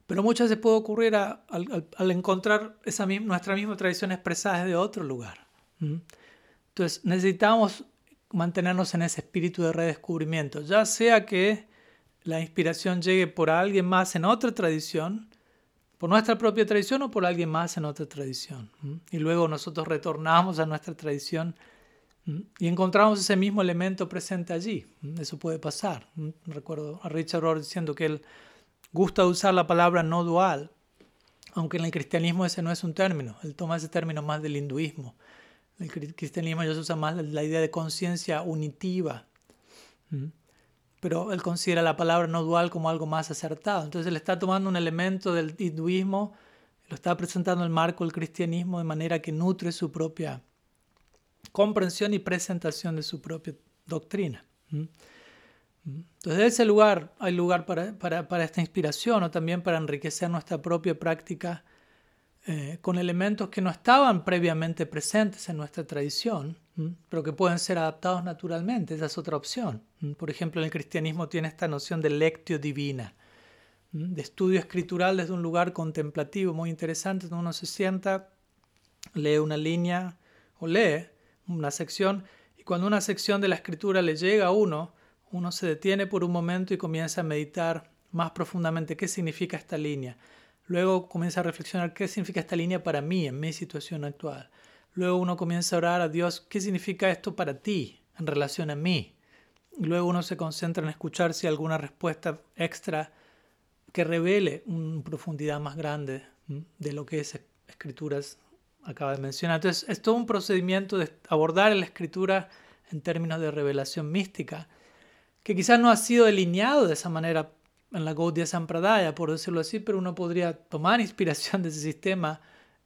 [SPEAKER 1] pero muchas veces puede ocurrir al, encontrar esa nuestra misma tradición expresada desde otro lugar. Entonces necesitamos mantenernos en ese espíritu de redescubrimiento, ya sea que la inspiración llegue por alguien más en otra tradición, por nuestra propia tradición o por alguien más en otra tradición. Y luego nosotros retornamos a nuestra tradición y encontramos ese mismo elemento presente allí. Eso puede pasar. Recuerdo a Richard Rohr diciendo que él gusta usar la palabra no dual, aunque en el cristianismo ese no es un término. Él toma ese término más del hinduismo. En el cristianismo ya se usa más la idea de conciencia unitiva pero él considera la palabra no dual como algo más acertado. Entonces él está tomando un elemento del hinduismo, lo está presentando en el marco del cristianismo de manera que nutre su propia comprensión y presentación de su propia doctrina. Entonces, de ese lugar hay lugar para, para, para, esta inspiración o también para enriquecer nuestra propia práctica eh, con elementos que no estaban previamente presentes en nuestra tradición pero que pueden ser adaptados naturalmente. Esa es otra opción. Por ejemplo, en el cristianismo tiene esta noción de lectio divina, de estudio escritural desde un lugar contemplativo muy interesante, donde uno se sienta, lee una línea o lee una sección, y cuando una sección de la escritura le llega a uno, uno se detiene por un momento y comienza a meditar más profundamente qué significa esta línea. Luego comienza a reflexionar qué significa esta línea para mí, en mi situación actual. Luego uno comienza a orar a Dios, ¿qué significa esto para ti en relación a mí? Y luego uno se concentra en escuchar si hay alguna respuesta extra que revele una profundidad más grande de lo que es escrituras acaba de mencionar. Entonces, es todo un procedimiento de abordar la escritura en términos de revelación mística, que quizás no ha sido delineado de esa manera en la Gaudiya Sampradaya, por decirlo así, pero uno podría tomar inspiración de ese sistema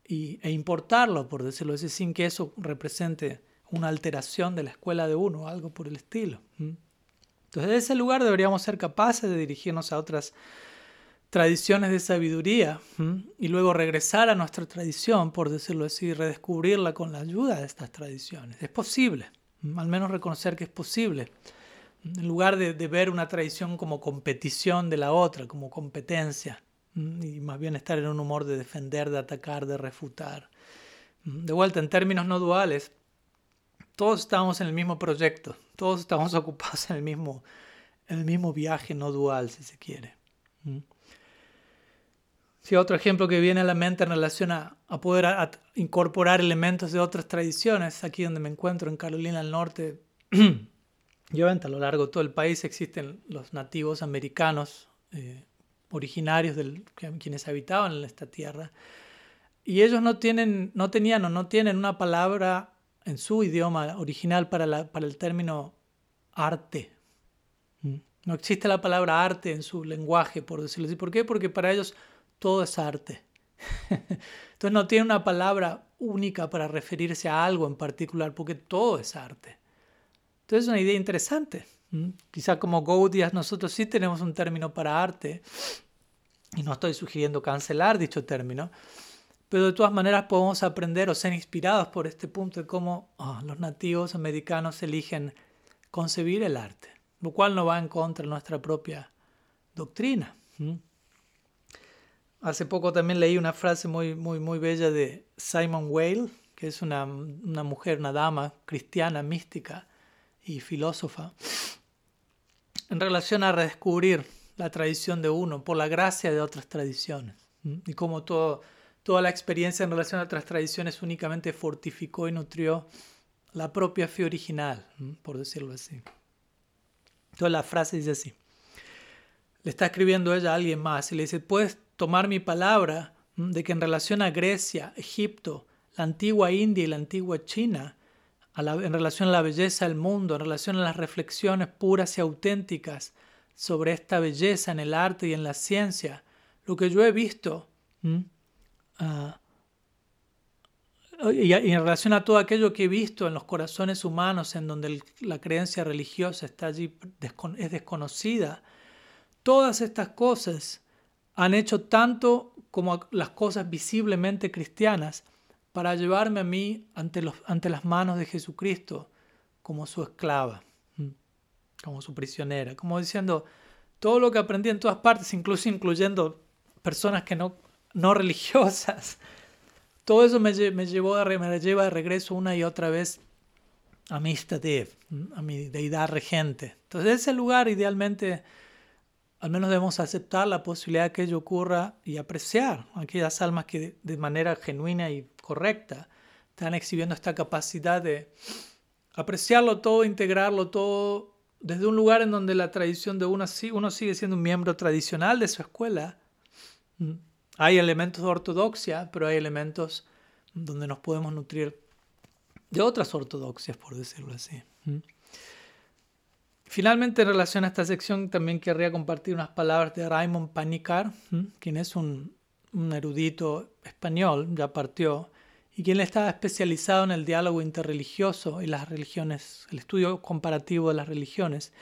[SPEAKER 1] e importarlo, por decirlo así, sin que eso represente una alteración de la escuela de uno algo por el estilo. Entonces, de ese lugar deberíamos ser capaces de dirigirnos a otras tradiciones de sabiduría y luego regresar a nuestra tradición, por decirlo así, redescubrirla con la ayuda de estas tradiciones. Es posible, al menos reconocer que es posible, en lugar de, ver una tradición como competición de la otra, como competencia y más bien estar en un humor de defender, de atacar, de refutar. De vuelta, en términos no duales, todos estamos en el mismo proyecto, todos estamos [LAUGHS] ocupados en el mismo, en el mismo viaje no dual, si se quiere. Si otro ejemplo que viene a la mente en relación a, poder incorporar elementos de otras tradiciones, aquí donde me encuentro en Carolina del Norte, [CLEARS THROAT] y a lo largo de todo el país existen los nativos americanos, eh, originarios de quienes habitaban en esta tierra. Y ellos no, tienen, no tenían o no tienen una palabra en su idioma original para, para el término arte. ¿Mm? No existe la palabra arte en su lenguaje, por decirlo así. ¿Por qué? Porque para ellos todo es arte. [LAUGHS] Entonces no tiene una palabra única para referirse a algo en particular, porque todo es arte. Entonces es una idea interesante. Quizá como Gaudias nosotros sí tenemos un término para arte, y no estoy sugiriendo cancelar dicho término, pero de todas maneras podemos aprender o ser inspirados por este punto de cómo ah, los nativos americanos eligen concebir el arte, lo cual no va en contra de nuestra propia doctrina. Hace poco también leí una frase muy, muy, muy bella de Simon Weil, que es una, una mujer, una dama cristiana, mística y filósofa, en relación a redescubrir la tradición de uno por la gracia de otras tradiciones. Y como todo, toda la experiencia en relación a otras tradiciones únicamente fortificó y nutrió la propia fe original, por decirlo así. Toda la frase dice así. Le está escribiendo ella a alguien más y le dice, puedes tomar mi palabra de que en relación a Grecia, Egipto, la antigua India y la antigua China, en relación a la belleza del mundo, en relación a las reflexiones puras y auténticas sobre esta belleza en el arte y en la ciencia, lo que yo he visto, ah, y, en relación a todo aquello que he visto en los corazones humanos, en donde la creencia religiosa está allí, es desconocida, todas estas cosas han hecho tanto como las cosas visiblemente cristianas, para llevarme a mí ante, las manos de Jesucristo como su esclava, como su prisionera, como diciendo, todo lo que aprendí en todas partes, incluso incluyendo personas que no, [LAUGHS] religiosas, todo eso me, llevó a, me lleva de regreso una y otra vez a mi Istadev, a mi deidad regente. Entonces ese lugar idealmente al menos debemos aceptar la posibilidad que ello ocurra y apreciar aquellas almas que de manera genuina y correcta están exhibiendo esta capacidad de apreciarlo todo, integrarlo todo desde un lugar en donde la tradición de uno, uno sigue siendo un miembro tradicional de su escuela. Mm. Hay elementos de ortodoxia, pero hay elementos donde nos podemos nutrir de otras ortodoxias, por decirlo así. Finalmente, en relación a esta sección, también querría compartir unas palabras de Raymond Panicar, quien es un, erudito español, ya partió, y quien estaba especializado en el diálogo interreligioso y las religiones, el estudio comparativo de las religiones.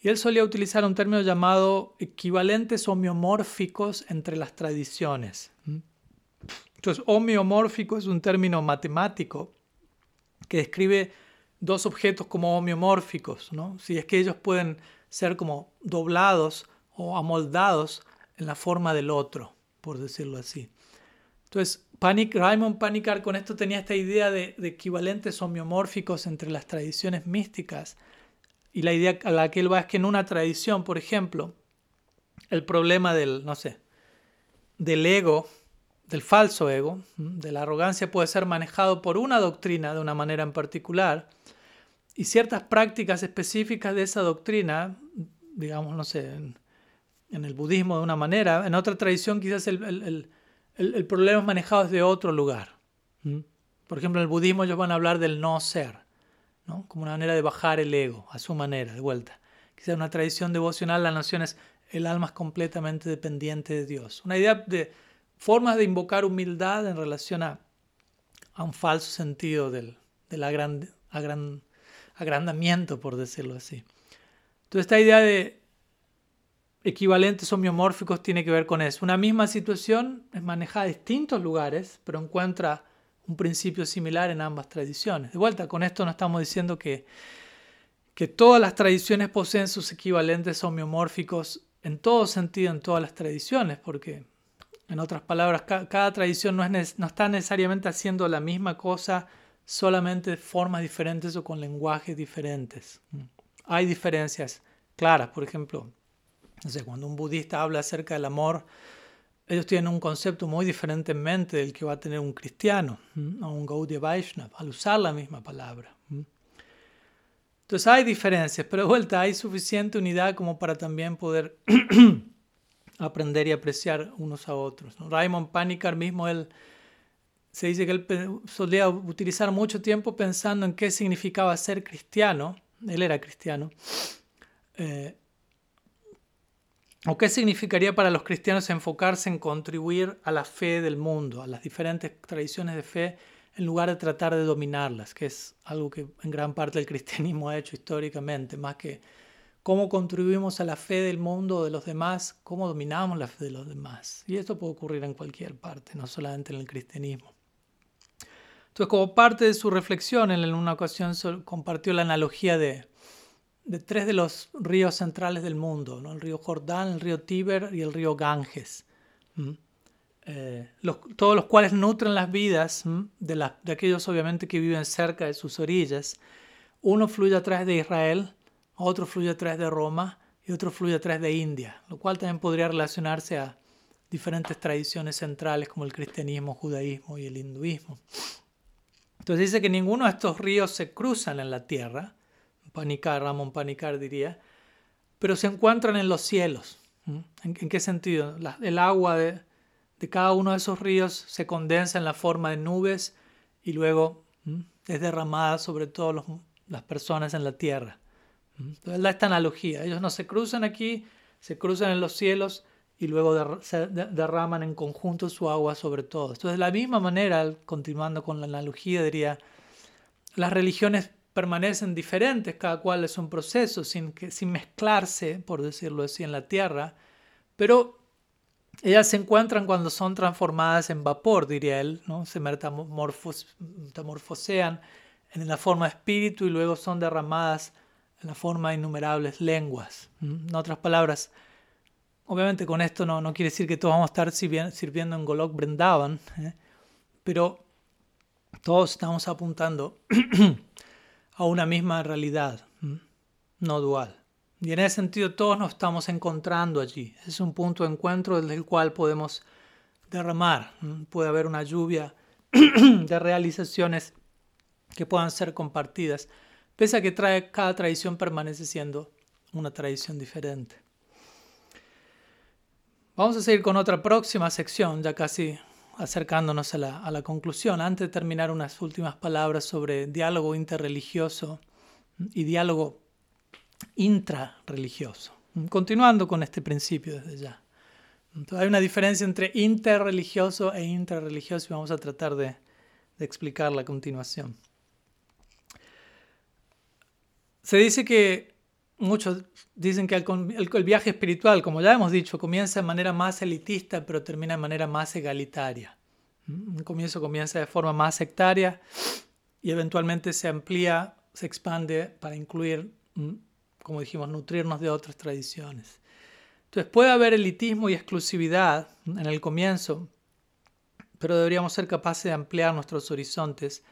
[SPEAKER 1] Y él solía utilizar un término llamado equivalentes homeomórficos entre las tradiciones. Entonces, homeomórfico es un término matemático que describe dos objetos como homeomórficos, ¿no? si es que ellos pueden ser como doblados o amoldados en la forma del otro, por decirlo así. Entonces, Panic, Raymond Panikkar con esto tenía esta idea de, equivalentes homeomórficos entre las tradiciones místicas. Y la idea a la que él va es que en una tradición, por ejemplo, el problema del, no sé, del ego, del falso ego, de la arrogancia puede ser manejado por una doctrina de una manera en particular y ciertas prácticas específicas de esa doctrina, digamos, no sé, en, el budismo de una manera, en otra tradición quizás el, problema es manejado desde otro lugar. Por ejemplo, en el budismo ellos van a hablar del no ser, ¿no? como una manera de bajar el ego a su manera, de vuelta. Quizás en una tradición devocional la noción es el alma es completamente dependiente de Dios. Una idea de formas de invocar humildad en relación a, un falso sentido del, agrandamiento, por decirlo así. Entonces esta idea de equivalentes homeomórficos tiene que ver con eso. Una misma situación es manejada en distintos lugares, pero encuentra un principio similar en ambas tradiciones. De vuelta, con esto no estamos diciendo que, que todas las tradiciones poseen sus equivalentes homeomórficos en todo sentido, en todas las tradiciones, porque, en otras palabras, cada tradición no, es, no está necesariamente haciendo la misma cosa solamente de formas diferentes o con lenguajes diferentes. Hay diferencias claras, por ejemplo, no sé, cuando un budista habla acerca del amor, ellos tienen un concepto muy diferente en mente del que va a tener un cristiano o un Gaudiya Vaishnava al usar la misma palabra. Entonces hay diferencias, pero de vuelta hay suficiente unidad como para también poder [CLEARS THROAT] aprender y apreciar unos a otros. Raymond Panikar mismo, él se dice que él solía utilizar mucho tiempo pensando en qué significaba ser cristiano, él era cristiano, eh, o qué significaría para los cristianos enfocarse en contribuir a la fe del mundo, a las diferentes tradiciones de fe, en lugar de tratar de dominarlas, que es algo que en gran parte el cristianismo ha hecho históricamente, más que cómo contribuimos a la fe del mundo de los demás, cómo dominamos la fe de los demás. Y esto puede ocurrir en cualquier parte, no solamente en el cristianismo. Entonces, como parte de su reflexión, en una ocasión compartió la analogía de, tres de los ríos centrales del mundo, ¿no? el río Jordán, el río Tíber y el río Ganges, eh, todos los cuales nutren las vidas de, de aquellos obviamente que viven cerca de sus orillas. Uno fluye a través de Israel, otro fluye a través de Roma y otro fluye a través de India, lo cual también podría relacionarse a diferentes tradiciones centrales como el cristianismo, judaísmo y el hinduismo. Entonces dice que ninguno de estos ríos se cruzan en la tierra, Panicar, Ramón Panicar diría, pero se encuentran en los cielos. ¿En, qué sentido? el agua de, cada uno de esos ríos se condensa en la forma de nubes y luego es derramada sobre todas las personas en la tierra. Entonces da esta analogía. Ellos no se cruzan aquí, se cruzan en los cielos y luego se derraman en conjunto su agua sobre todo. Entonces, de la misma manera, continuando con la analogía, diría, las religiones permanecen diferentes, cada cual es un proceso, sin, que, sin mezclarse, por decirlo así, en la tierra, pero ellas se encuentran cuando son transformadas en vapor, diría él, ¿no? se metamorfosean en la forma de espíritu y luego son derramadas en la forma de innumerables lenguas. En otras palabras, Obviamente con esto no, no quiere decir que todos vamos a estar sirviendo en Golok Brindavan, ¿eh? pero todos estamos apuntando [CLEARS THROAT] a una misma realidad, no dual. Y en ese sentido todos nos estamos encontrando allí. Es un punto de encuentro desde el cual podemos derramar. Puede haber una lluvia [CLEARS THROAT] de realizaciones que puedan ser compartidas, pese a que trae, cada tradición permanece siendo una tradición diferente. Vamos a seguir con otra próxima sección, ya casi acercándonos a la, conclusión. Antes de terminar, unas últimas palabras sobre diálogo interreligioso y diálogo intrarreligioso. Continuando con este principio desde ya. Entonces, hay una diferencia entre interreligioso e intrarreligioso y vamos a tratar de, de explicarla a continuación. Se dice que muchos dicen que el, viaje espiritual, como ya hemos dicho, comienza de manera más elitista, pero termina de manera más egalitaria. Un comienzo comienza de forma más sectaria y eventualmente se amplía se expande para incluir, mm, como dijimos, nutrirnos de otras tradiciones. Entonces puede haber elitismo y exclusividad en el comienzo, pero deberíamos ser capaces de ampliar nuestros horizontes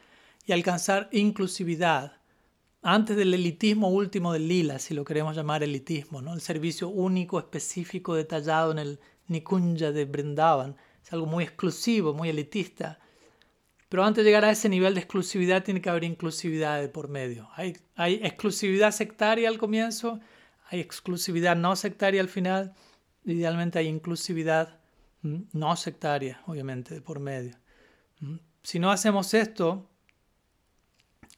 [SPEAKER 1] y alcanzar inclusividad antes del elitismo último del lila, si lo queremos llamar elitismo, ¿no? el servicio único, específico, detallado en el Nikunja de Brindavan. Es algo muy exclusivo, muy elitista. Pero antes de llegar a ese nivel de exclusividad tiene que haber inclusividad de por medio. Hay, hay exclusividad sectaria al comienzo, hay exclusividad no sectaria al final, idealmente hay inclusividad no sectaria, obviamente, de por medio. Si no hacemos esto,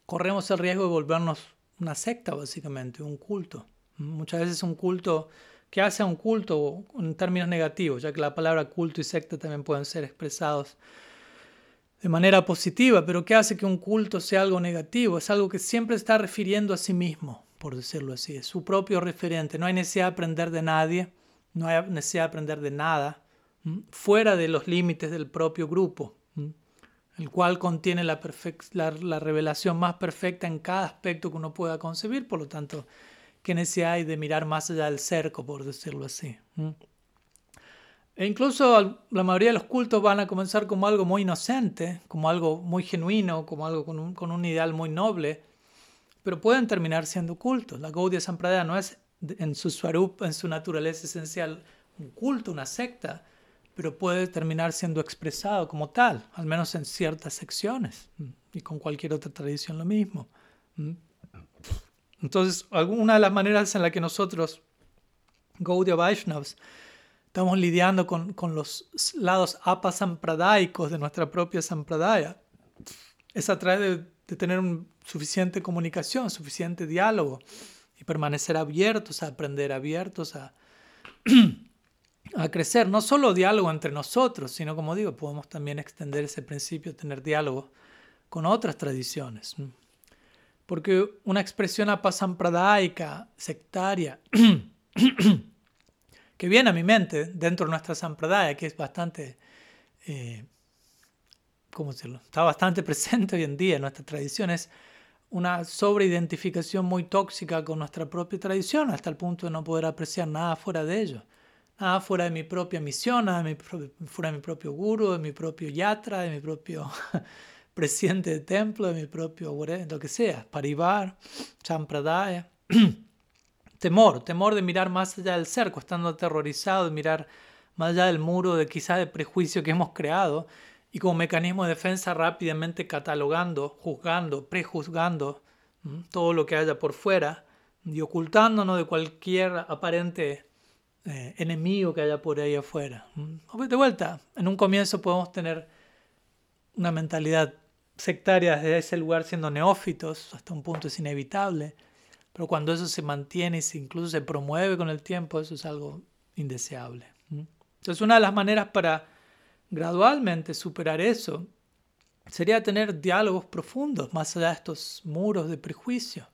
[SPEAKER 1] corremos el riesgo de volvernos una secta, básicamente, un culto. Muchas veces un culto que hace un culto en términos negativos, ya que la palabra culto y secta también pueden ser expresados de manera positiva, pero ¿qué hace que un culto sea algo negativo? Es algo que siempre está refiriendo a sí mismo, por decirlo así, es su propio referente. No hay necesidad de aprender de nadie, no hay necesidad de aprender de nada, fuera de los límites del propio grupo, el cual contiene la, la, revelación más perfecta en cada aspecto que uno pueda concebir, por lo tanto, ¿qué necesidad hay de mirar más allá del cerco, por decirlo así? E incluso la mayoría de los cultos van a comenzar como algo muy inocente, como algo muy genuino, como algo con un, ideal muy noble, pero pueden terminar siendo cultos. La Gaudiya Sampradaya no es en su swarup, en su naturaleza esencial, un culto, una secta, pero puede terminar siendo expresado como tal, al menos en ciertas secciones, y con cualquier otra tradición lo mismo. Entonces, alguna de las maneras en las que nosotros, Gaudiya Vaishnavas, estamos lidiando con, los lados apasampradaicos de nuestra propia sampradaya, es a través de, tener suficiente comunicación, suficiente diálogo y permanecer abiertos a aprender, abiertos a, [CLEARS THROAT] a crecer. No solo diálogo entre nosotros, sino como digo, podemos también extender ese principio, tener diálogo con otras tradiciones. Porque una expresión apasampradaica, sectaria, [CLEARS THROAT] que viene a mi mente dentro de nuestra sampradaya, que es bastante, eh, ¿cómo decirlo? Está bastante [LAUGHS] presente hoy en día en nuestra tradición, es una sobreidentificación muy tóxica con nuestra propia tradición, hasta el punto de no poder apreciar nada fuera de ello. Nada fuera de mi propia misión, nada fuera de mi propio guru, de mi propio yatra, de mi propio [LAUGHS] presidente de templo, de mi propio, lo que sea, parivar, sampradaya. [CLEARS THROAT] temor, temor de mirar más allá del cerco, estando aterrorizado de mirar más allá del muro de quizá de prejuicio que hemos creado y como mecanismo de defensa rápidamente catalogando, juzgando, prejuzgando todo lo que haya por fuera y ocultándonos de cualquier aparente eh, enemigo que haya por ahí afuera. De vuelta, en un comienzo podemos tener una mentalidad sectaria desde ese lugar siendo neófitos, hasta un punto es inevitable. Pero cuando eso se mantiene y incluso se promueve con el tiempo, eso es algo indeseable. Entonces, una de las maneras para gradualmente superar eso sería tener diálogos profundos más allá de estos muros de prejuicio.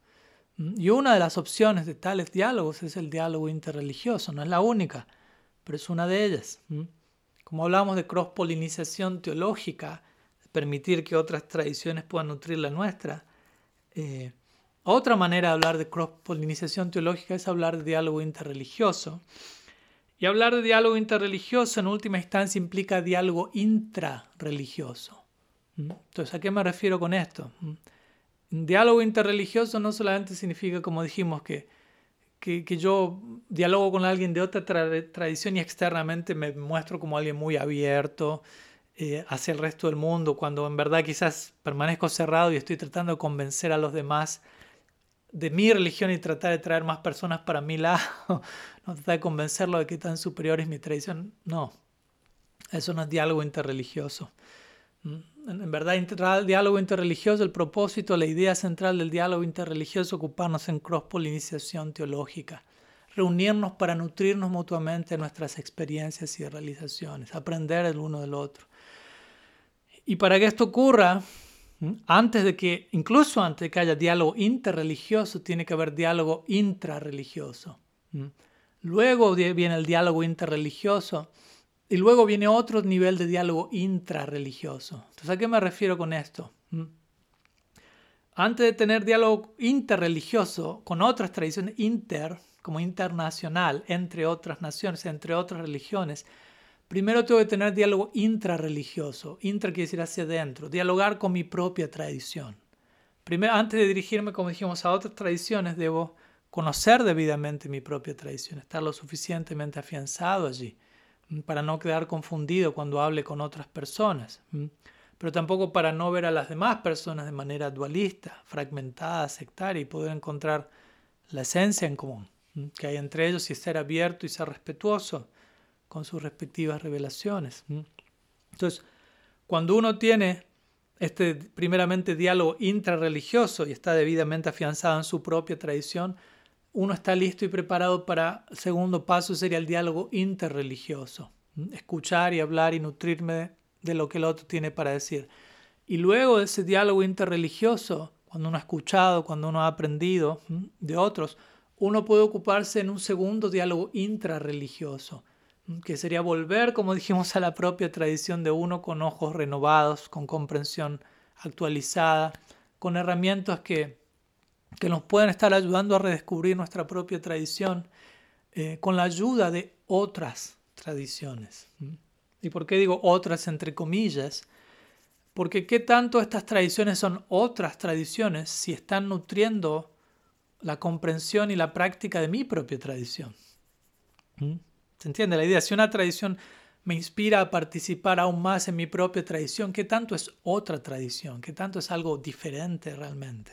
[SPEAKER 1] Y una de las opciones de tales diálogos es el diálogo interreligioso, no es la única, pero es una de ellas. Como hablamos de cross-polinización teológica, permitir que otras tradiciones puedan nutrir la nuestra, eh, otra manera de hablar de cross-polinización teológica es hablar de diálogo interreligioso. Y hablar de diálogo interreligioso en última instancia implica diálogo intrarreligioso. ¿Mm? Entonces, ¿a qué me refiero con esto? ¿Mm? Diálogo interreligioso no solamente significa, como dijimos, que, que, yo dialogo con alguien de otra tradición y externamente me muestro como alguien muy abierto eh, hacia el resto del mundo, cuando en verdad quizás permanezco cerrado y estoy tratando de convencer a los demás de mi religión y tratar de traer más personas para mi lado, [LAUGHS] no tratar de convencerlo de que tan superior es mi tradición. No, eso no es diálogo interreligioso. En verdad, el diálogo interreligioso, el propósito, la idea central del diálogo interreligioso es ocuparnos en cross-polinización teológica, reunirnos para nutrirnos mutuamente nuestras experiencias y realizaciones, aprender el uno del otro. Y para que esto ocurra, antes de que, incluso antes de que haya diálogo interreligioso, tiene que haber diálogo intrarreligioso. Luego viene el diálogo interreligioso y luego viene otro nivel de diálogo intrarreligioso. Entonces, ¿a qué me refiero con esto? antes de tener diálogo interreligioso con otras tradiciones inter, como internacional, entre otras naciones, entre otras religiones, primero tengo que tener diálogo intrarreligioso. Intra quiere decir hacia adentro, dialogar con mi propia tradición. Primero, antes de dirigirme, como dijimos, a otras tradiciones, debo conocer debidamente mi propia tradición, estar lo suficientemente afianzado allí para no quedar confundido cuando hable con otras personas, pero tampoco para no ver a las demás personas de manera dualista, fragmentada, sectaria y poder encontrar la esencia en común que hay entre ellos y ser abierto y ser respetuoso con sus respectivas revelaciones. Entonces, cuando uno tiene este primeramente diálogo intrarreligioso y está debidamente afianzado en su propia tradición, uno está listo y preparado para el segundo paso sería el diálogo interreligioso, escuchar y hablar y nutrirme de lo que el otro tiene para decir. Y luego de ese diálogo interreligioso, cuando uno ha escuchado, cuando uno ha aprendido de otros, uno puede ocuparse en un segundo diálogo intrarreligioso, que sería volver, como [LAUGHS] dijimos, a la propia tradición de uno con ojos renovados, con comprensión actualizada, con herramientas que, que nos pueden estar ayudando a redescubrir nuestra propia tradición eh, con la ayuda de otras tradiciones. ¿Y por qué digo otras entre comillas? Porque qué tanto estas tradiciones son otras tradiciones si están nutriendo la comprensión y la práctica de mi propia tradición. ¿Se entiende la idea? Si una tradición me inspira a participar aún más en mi propia tradición, ¿qué tanto es otra tradición? ¿Qué tanto es algo diferente realmente?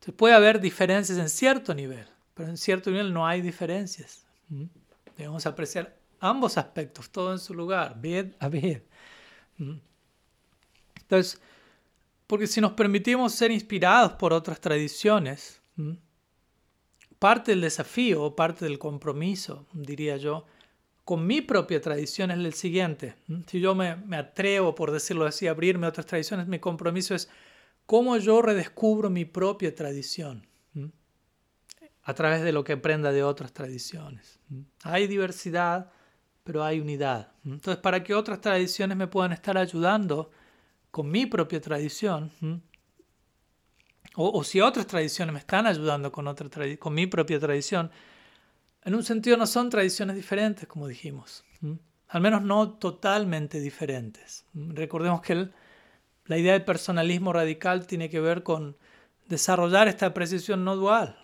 [SPEAKER 1] Entonces puede haber diferencias en cierto nivel, pero en cierto nivel no hay diferencias. Debemos apreciar ambos aspectos, todo en su lugar, bien a bien. Entonces, porque si nos permitimos ser inspirados por otras tradiciones, parte del desafío o parte del compromiso, diría yo, con mi propia tradición es el siguiente. Si yo me, me atrevo, por decirlo así, a abrirme a otras tradiciones, mi compromiso es cómo yo redescubro mi propia tradición a través de lo que aprenda de otras tradiciones. Hay diversidad, pero hay unidad. Entonces, para que otras tradiciones me puedan estar ayudando con mi propia tradición, o, si otras tradiciones me están ayudando con, otra con mi propia tradición, en un sentido no son tradiciones diferentes, como dijimos. Al menos no totalmente diferentes. Recordemos que la idea del personalismo radical tiene que ver con desarrollar esta precisión no dual.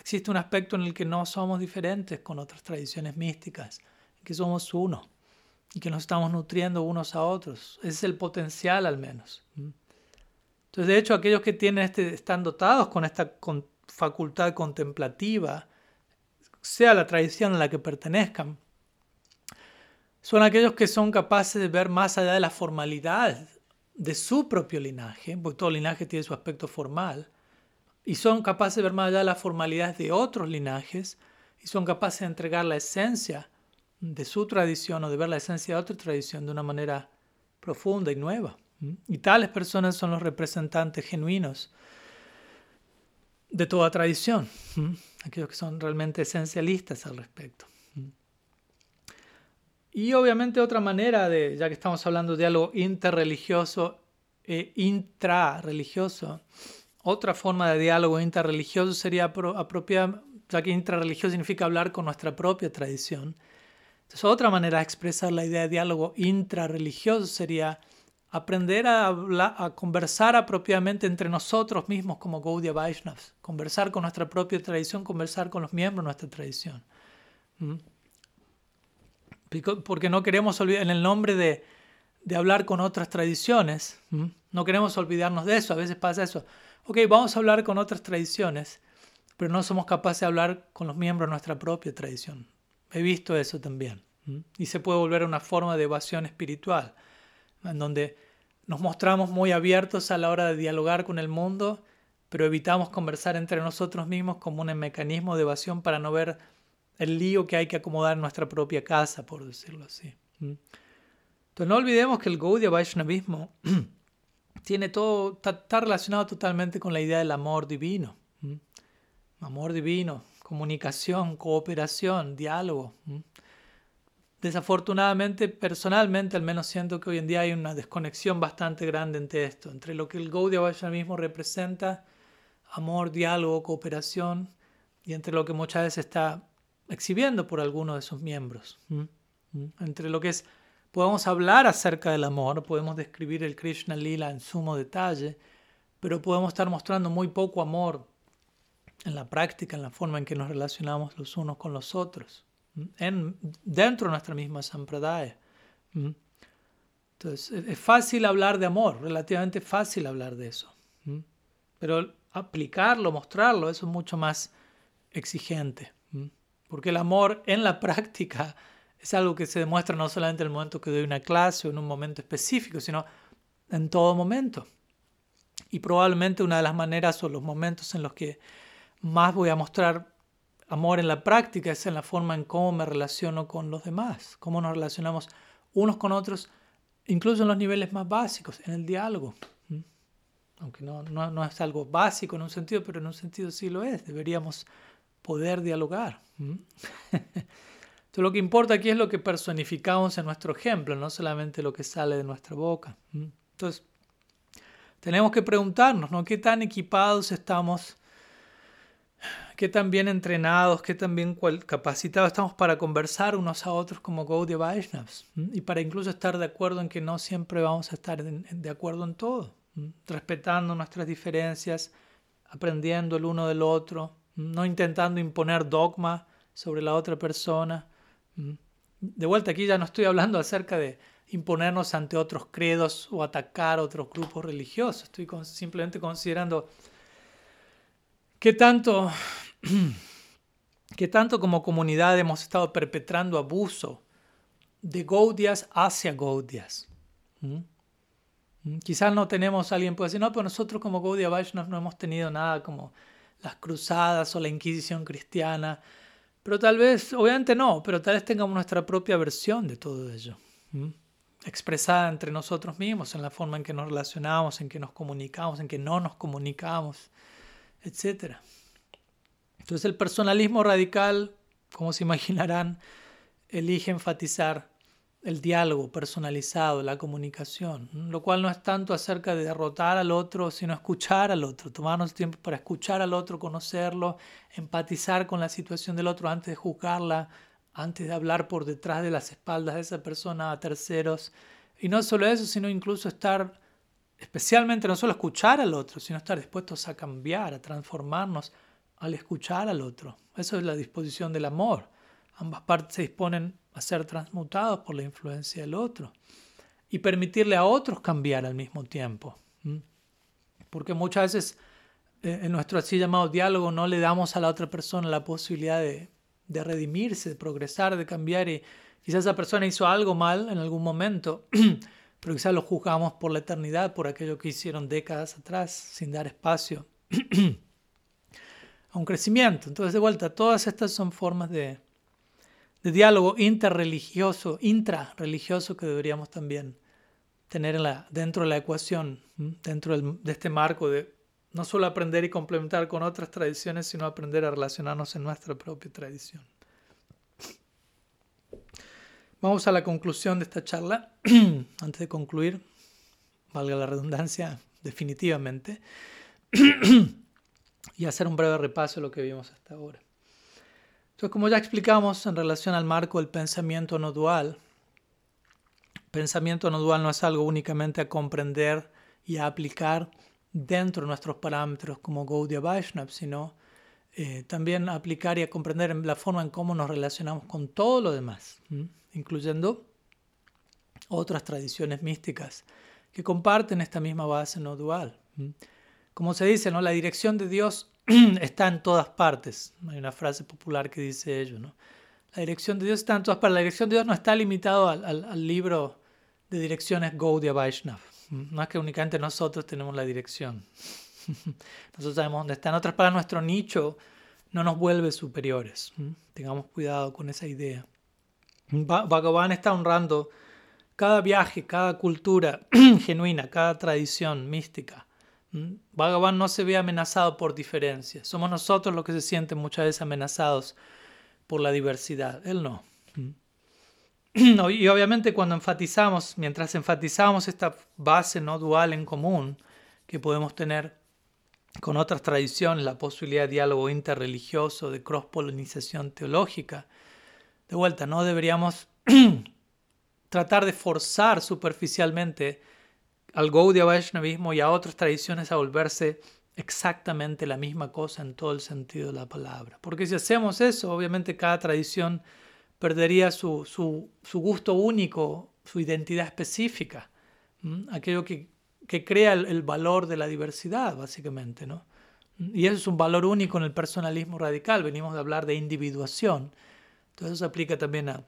[SPEAKER 1] Existe un aspecto en el que no somos diferentes con otras tradiciones místicas que somos uno y que nos estamos nutriendo unos a otros. Ese es el potencial al menos. Entonces, de hecho, aquellos que tienen este, están dotados con esta facultad contemplativa, sea la tradición a la que pertenezcan, son aquellos que son capaces de ver más allá de la formalidad de su propio linaje, porque todo linaje tiene su aspecto formal, y son capaces de ver más allá de la formalidad de otros linajes, y son capaces de entregar la esencia de su tradición o de ver la esencia de otra tradición de una manera profunda y nueva. Y tales personas son los representantes genuinos de toda tradición, aquellos que son realmente esencialistas al respecto. Y obviamente otra manera de, ya que estamos hablando de diálogo interreligioso e intrarreligioso, otra forma de diálogo interreligioso sería apropiar, ya que intrarreligioso significa hablar con nuestra propia tradición, entonces, otra manera de expresar la idea de diálogo intrarreligioso sería aprender a, hablar, a conversar apropiadamente entre nosotros mismos como Gaudiya Vaishnavas, conversar con nuestra propia tradición, conversar con los miembros de nuestra tradición. ¿Mm? Porque no queremos olvidar, en el nombre de, hablar con otras tradiciones, no queremos olvidarnos de eso, a veces pasa eso. Ok, vamos a hablar con otras tradiciones, pero no somos capaces de hablar con los miembros de nuestra propia tradición. He visto eso también. Y se puede volver una forma de evasión espiritual, en donde nos mostramos muy abiertos a la hora de dialogar con el mundo, pero evitamos conversar entre nosotros mismos como un mecanismo de evasión para no ver el lío que hay que acomodar en nuestra propia casa, por decirlo así. Entonces no olvidemos que el Gaudiya Vaishnavismo [CLEARS THROAT] tiene todo, está, relacionado totalmente con la idea del amor divino. Amor divino, comunicación, cooperación, diálogo. desafortunadamente, personalmente, al menos siento que hoy en día hay una desconexión bastante grande entre esto, entre lo que el Gaudiya Vaishnavismo representa, amor, diálogo, cooperación, y entre lo que muchas veces está exhibiendo por alguno de sus miembros. Entre lo que es, podemos hablar acerca del amor, podemos describir el Krishna Lila en sumo detalle, pero podemos estar mostrando muy poco amor en la práctica, en la forma en que nos relacionamos los unos con los otros, en, dentro de nuestra misma sampradaya. Entonces, es fácil hablar de amor, relativamente fácil hablar de eso, pero aplicarlo, mostrarlo, eso es mucho más exigente, porque el amor en la [LAUGHS] práctica es algo que se demuestra no solamente en el momento que doy una clase o en un momento específico, sino en todo momento. Y probablemente una de las maneras o los momentos en los que más voy a mostrar amor en la práctica es en la forma en cómo me relaciono con los demás, cómo nos relacionamos unos con otros, incluso en los niveles más básicos, en el diálogo. Aunque no, no, no es algo básico en un sentido, pero en un sentido sí lo es. Deberíamos poder dialogar. [LAUGHS] Entonces lo que importa aquí es lo que personificamos en nuestro ejemplo, no solamente lo que sale de nuestra boca. Entonces, tenemos que preguntarnos, ¿no? ¿Qué tan equipados estamos? ¿Qué tan bien entrenados? ¿Qué tan bien capacitados estamos para conversar unos a otros como Gaudiya Vaishnavas? Y para incluso estar de acuerdo en que no siempre vamos a estar de acuerdo en todo, respetando nuestras diferencias, aprendiendo el uno del otro, no intentando imponer dogma sobre la otra persona. De vuelta aquí ya no estoy hablando acerca de imponernos ante otros credos o atacar otros grupos religiosos. Estoy simplemente considerando qué tanto, [CLEARS THROAT] qué tanto como comunidad hemos estado perpetrando abuso de Gaudias hacia Gaudias. Quizás no tenemos, alguien puede decir, no, pero nosotros como Gaudia Vaishnavas no hemos tenido nada como las cruzadas o la Inquisición cristiana. Pero tal vez, obviamente no, pero tal vez tengamos nuestra propia versión de todo ello expresada entre nosotros mismos, en la forma en que nos relacionamos, en que nos comunicamos, en que no nos comunicamos, etc. Entonces el personalismo radical, como se imaginarán, elige enfatizar el diálogo personalizado, la comunicación, lo cual no es tanto acerca de derrotar al otro, sino escuchar al otro, tomarnos tiempo para escuchar al otro, conocerlo, empatizar con la situación del otro antes de juzgarla, antes de hablar por detrás de las espaldas de esa persona a terceros. Y no solo eso, sino incluso estar, especialmente no solo escuchar al otro, sino estar dispuestos a cambiar, a transformarnos al escuchar al otro. Eso es la disposición del amor. Ambas partes se disponen a ser transmutados por la influencia del otro y permitirle a otros cambiar al mismo tiempo. Porque muchas veces eh, en nuestro así llamado diálogo no le damos a la otra persona la posibilidad de de redimirse, de progresar, de cambiar. Y quizás esa persona hizo algo mal en algún momento, [CLEARS THROAT] pero quizás lo juzgamos por la eternidad, por aquello que hicieron décadas atrás, sin dar espacio [CLEARS THROAT] a un crecimiento. Entonces, de vuelta, todas estas son formas de, de diálogo interreligioso, intrarreligioso que deberíamos también tener dentro de la ecuación, dentro de este marco de no solo aprender y complementar con otras tradiciones, sino aprender a relacionarnos en nuestra propia tradición. Vamos a la conclusión de esta charla. [CLEARS THROAT] Antes de concluir, valga la redundancia, definitivamente, [CLEARS THROAT] y hacer un breve repaso de lo que vimos hasta ahora. Entonces, como ya explicamos en relación al marco del pensamiento no dual, pensamiento no dual no es algo únicamente a comprender y a aplicar, dentro de nuestros parámetros como Gaudiya Vaishnav, sino eh, también aplicar y a comprender la forma en cómo nos relacionamos con todo lo demás, incluyendo otras tradiciones místicas que comparten esta misma base no dual. Como se dice, ¿no? la dirección de Dios [CLEARS THROAT] está en todas partes. Hay una frase popular que dice ello. ¿no? La dirección de Dios está en todas partes. La dirección de Dios no está limitado al, libro de direcciones Gaudiya Vaishnav. No es que únicamente nosotros tenemos la dirección. [LAUGHS] Nosotros sabemos dónde está. En otras palabras, nuestro nicho no nos vuelve superiores. Tengamos cuidado con esa idea. Bhagavan está honrando cada viaje, cada cultura [CLEARS THROAT] genuina, cada tradición mística. Bhagavan no se ve amenazado por diferencias. Somos nosotros los que se sienten muchas veces amenazados por la diversidad. Él no. [CLEARS THROAT] y obviamente cuando enfatizamos, mientras enfatizamos esta base no dual en común que podemos tener con otras tradiciones, la posibilidad de diálogo interreligioso, de cross-polinización teológica, de vuelta, no deberíamos [CLEARS THROAT] tratar de forzar superficialmente al Gaudiya Vaishnavismo y a otras tradiciones a volverse exactamente la misma cosa en todo el sentido de la palabra. Porque si hacemos eso, obviamente cada tradición perdería su, su, gusto único, su identidad específica, aquello que, que crea el, valor de la diversidad, básicamente. ¿no? Y eso es un valor único en el personalismo radical, venimos de hablar de individuación. Entonces eso se aplica también a,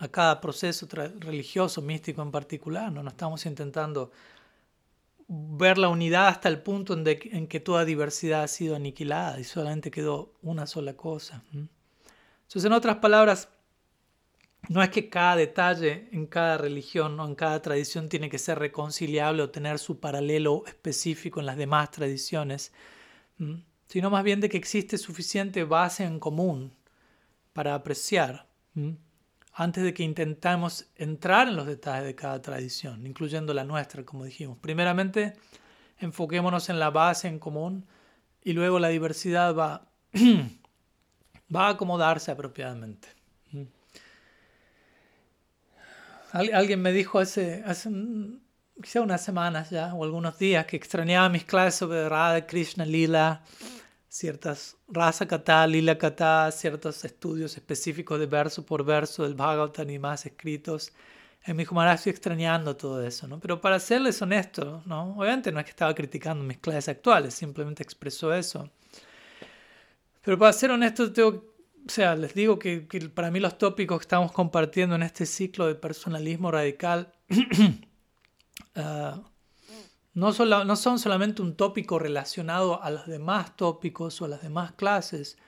[SPEAKER 1] a cada proceso religioso, místico en particular. ¿no? estamos intentando ver la unidad hasta el punto en, en, que toda diversidad ha sido aniquilada y solamente quedó una sola cosa. Entonces, en otras palabras, no es que cada detalle en cada religión o en cada tradición tiene que ser reconciliable o tener su paralelo específico en las demás tradiciones, sino más bien de que existe suficiente base en común para apreciar antes de que intentamos entrar en los detalles de cada tradición, incluyendo la nuestra, como dijimos. Primeramente, enfoquémonos en la base en común y luego la diversidad va [CLEARS THROAT] va a acomodarse apropiadamente. Alguien me dijo hace, hace quizá unas semanas ya, o algunos días, que extrañaba mis clases sobre Radha, Krishna, Lila, ciertas Rasa Kata, Lila Kata, ciertos estudios específicos de verso por verso del Bhagavatam y más escritos. Me dijo, Maharaj, estoy extrañando todo eso, ¿no? Pero para serles honesto, ¿no? Obviamente no es que estaba criticando mis clases actuales, simplemente expresó eso. Pero para ser honesto, tengo, o sea, les digo que, para mí los tópicos que estamos compartiendo en este ciclo de personalismo radical [CLEARS THROAT] ah, no, no son solamente un tópico relacionado a los demás tópicos o a las demás clases,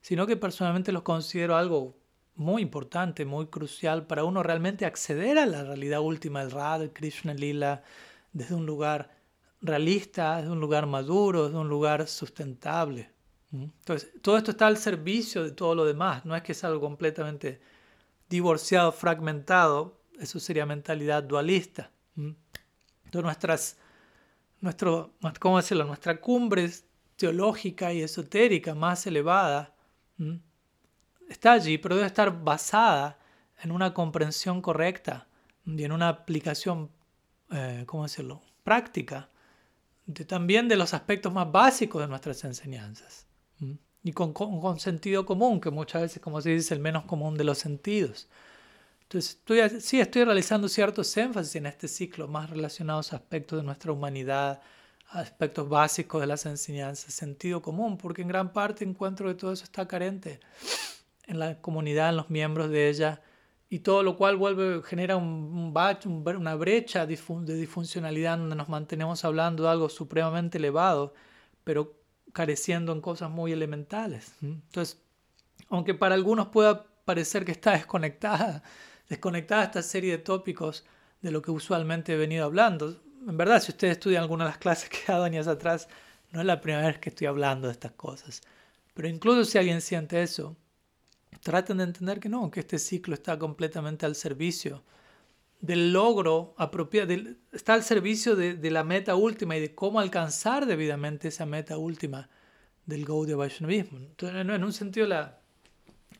[SPEAKER 1] sino que personalmente los considero algo muy importante, muy crucial para uno realmente acceder a la realidad última del Radha, Krishna Lila, desde un lugar realista, desde un lugar maduro, desde un lugar sustentable. Entonces, todo esto está al servicio de todo lo demás, no es que es algo completamente divorciado, fragmentado, eso sería mentalidad dualista. Entonces, nuestras, nuestro, ¿cómo decirlo? nuestra cumbre teológica y esotérica más elevada está allí, pero debe estar basada en una comprensión correcta y en una aplicación, eh, ¿cómo decirlo?, práctica, también de los aspectos más básicos de nuestras enseñanzas. Y con, con, sentido común, que muchas veces, como se dice, el menos común de los sentidos. Entonces, estoy, sí, estoy realizando ciertos énfasis en este ciclo, más relacionados a aspectos de nuestra humanidad, aspectos básicos de las enseñanzas, sentido común, porque en gran parte encuentro que todo eso está carente en la comunidad, en los miembros de ella, y todo lo cual vuelve, genera un, un una brecha de disfuncionalidad donde nos mantenemos hablando de algo supremamente elevado, pero careciendo en cosas muy elementales. Entonces, aunque para algunos pueda parecer que está desconectada, desconectada esta serie de tópicos de lo que usualmente he venido hablando, en verdad, si ustedes estudian alguna de las clases que he dado años atrás, no es la primera vez que estoy hablando de estas cosas. Pero incluso si alguien siente eso, traten de entender que no, que este ciclo está completamente al servicio del logro apropiado, está al servicio de, la meta última y de cómo alcanzar debidamente esa meta última del Gaudiya Vaishnavismo. Entonces, en un sentido, la,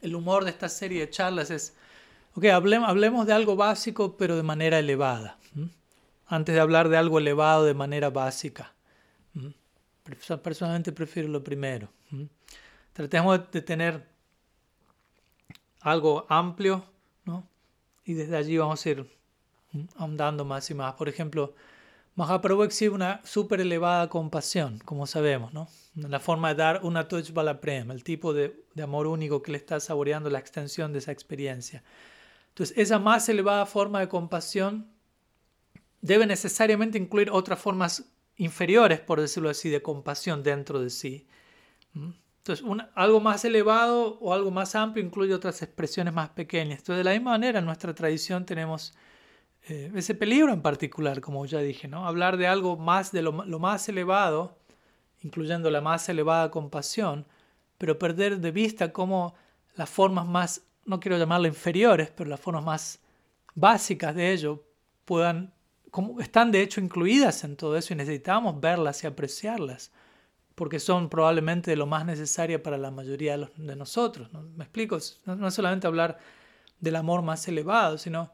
[SPEAKER 1] el humor de esta serie de charlas es, ok, hablemos, hablemos de algo básico pero de manera elevada, antes de hablar de algo elevado de manera básica. Personalmente prefiero lo primero. Tratemos de tener algo amplio, ¿no? Y desde allí vamos a ir ahondando más y más. Por ejemplo, Mahaprabhu exhibe una súper elevada compasión, como sabemos, ¿no? La forma de dar una touch bala prem, el tipo de, de, amor único que le está saboreando la extensión de esa experiencia. Entonces, esa más elevada forma de compasión debe necesariamente incluir otras formas inferiores, por decirlo así, de compasión dentro de sí. Entonces, algo más elevado o algo más amplio incluye otras expresiones más pequeñas. Entonces, de la misma manera, en nuestra tradición tenemos eh, ese peligro en particular, como ya dije, ¿no? Hablar de algo más de lo, más elevado, incluyendo la más elevada compasión, pero perder de vista cómo las formas más no quiero llamarlo inferiores, pero las formas más básicas de ello puedan, como están de hecho incluidas en todo eso y necesitamos verlas y apreciarlas, porque son probablemente lo más necesario para la mayoría de, nosotros. ¿no? ¿Me explico? No, es solamente hablar del amor más elevado, sino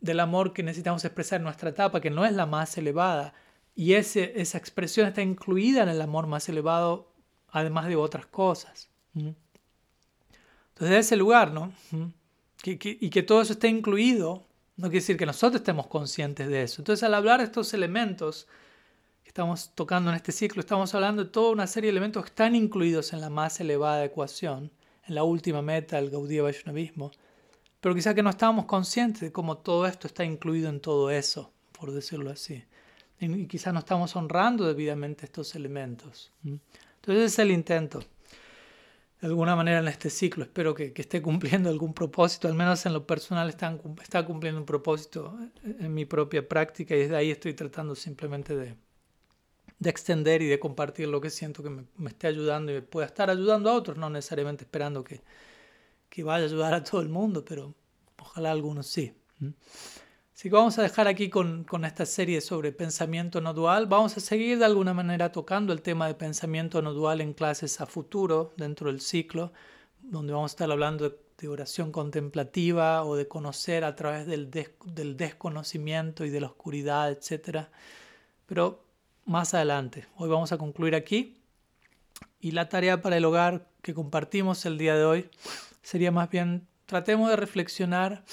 [SPEAKER 1] del amor que necesitamos expresar en nuestra etapa, que no es la más elevada, y ese, esa expresión está incluida en el amor más elevado, además de otras cosas. Entonces, desde ese lugar, ¿no? y que todo eso esté incluido, no quiere decir que nosotros estemos conscientes de eso. Entonces, al hablar de estos elementos que estamos tocando en este ciclo, estamos hablando de toda una serie de elementos que están incluidos en la más elevada ecuación, en la última meta del Gaudiya Vaishnavismo, pero quizá que no estamos conscientes de cómo todo esto está incluido en todo eso, por decirlo así. Y quizás no estamos honrando debidamente estos elementos. Entonces, ese es el intento de alguna manera en este ciclo. Espero que, esté cumpliendo algún propósito, al menos en lo personal está, está cumpliendo un propósito en mi propia práctica y desde ahí estoy tratando simplemente de, de extender y de compartir lo que siento que me, me, esté ayudando y pueda estar ayudando a otros, no necesariamente esperando que, que vaya a ayudar a todo el mundo, pero ojalá algunos sí. Así vamos a dejar aquí con, con, esta serie sobre pensamiento no dual. Vamos a seguir de alguna manera tocando el tema de pensamiento no dual en clases a futuro dentro del ciclo, donde vamos a estar hablando de, oración contemplativa o de conocer a través del, del desconocimiento y de la oscuridad, etc. Pero más adelante. Hoy vamos a concluir aquí. Y la tarea para el hogar que compartimos el día de hoy sería más bien, tratemos de reflexionar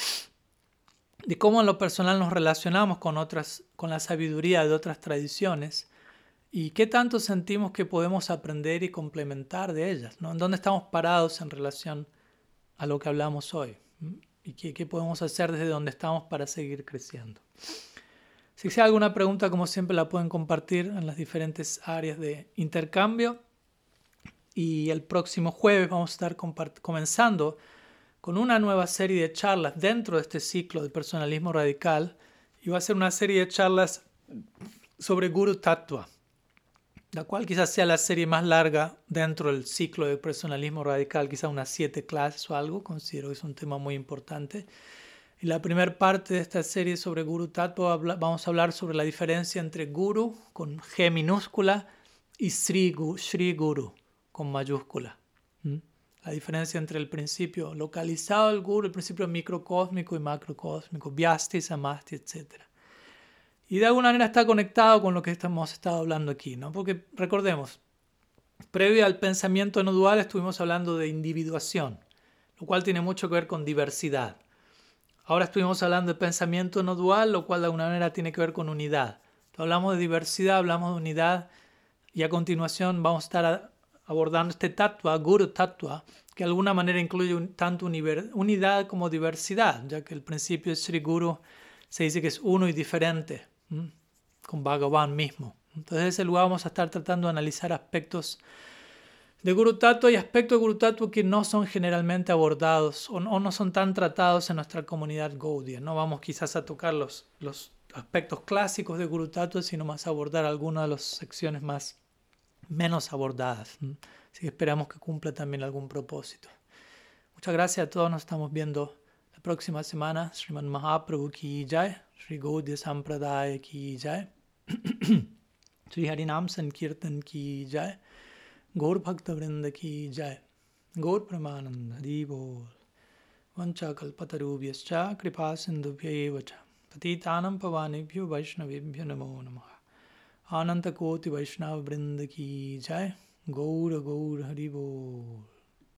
[SPEAKER 1] de cómo en lo personal nos relacionamos con, otras, con la sabiduría de otras tradiciones y qué tanto sentimos que podemos aprender y complementar de ellas, ¿no? ¿En dónde estamos parados en relación a lo que hablamos hoy? ¿Y qué, qué podemos hacer desde donde estamos para seguir creciendo? Si hay alguna pregunta, como siempre, la pueden compartir en las diferentes áreas de intercambio. Y el próximo jueves vamos a estar comenzando con una nueva serie de charlas dentro de este ciclo de personalismo radical y va a ser una serie de charlas sobre Guru Tattva, la cual quizás sea la serie más larga dentro del ciclo de personalismo radical, quizás unas siete clases o algo, considero que es un tema muy importante. Y la primera parte de esta serie sobre Guru Tattva vamos a hablar sobre la diferencia entre Guru con G minúscula y Sri, Sri Guru con mayúscula. La diferencia entre el principio localizado del guru, el principio microcósmico y macrocósmico, vyasti, samasti, etc. Y de alguna manera está conectado con lo que hemos estado hablando aquí, ¿no? Porque recordemos, previo al pensamiento no dual estuvimos hablando de individuación, lo cual tiene mucho que ver con diversidad. Ahora estuvimos hablando de pensamiento no dual, lo cual de alguna manera tiene que ver con unidad. hablamos de diversidad, hablamos de unidad y a continuación vamos a estar abordando este tatua, guru tatua, que de alguna manera incluye tanto unidad como diversidad, ya que el principio de Sri Guru se dice que es uno y diferente, con Bhagavan mismo. Entonces, en ese lugar vamos a estar tratando de analizar aspectos de Guru Tattva y aspectos de Guru Tattva que no son generalmente abordados o no, son tan tratados en nuestra comunidad Gaudiya. No vamos quizás a tocar los, los aspectos clásicos de Guru Tattva, sino más a abordar algunas de las secciones más menos abordadas. Así que esperamos que cumpla también algún propósito. Muchas gracias a todos, nos estamos viendo la próxima semana. Sriman Mahaprabhu ki jai, Sri Gaudiya Sampradaya ki jai, [CLEARS THROAT] Sri Harinam Sankirtan ki jai, Gaur Bhakta Vrinda ki jai, Gaur Pramananda Dibol, Vancha Kalpatarubhyascha Kripa Sindhubhya Patitanam Pavanibhyo Vaishnavibhyo Namo Namaha अनंत कोटि वैष्णव वृंद की जय। गौर गौर हरि बोल।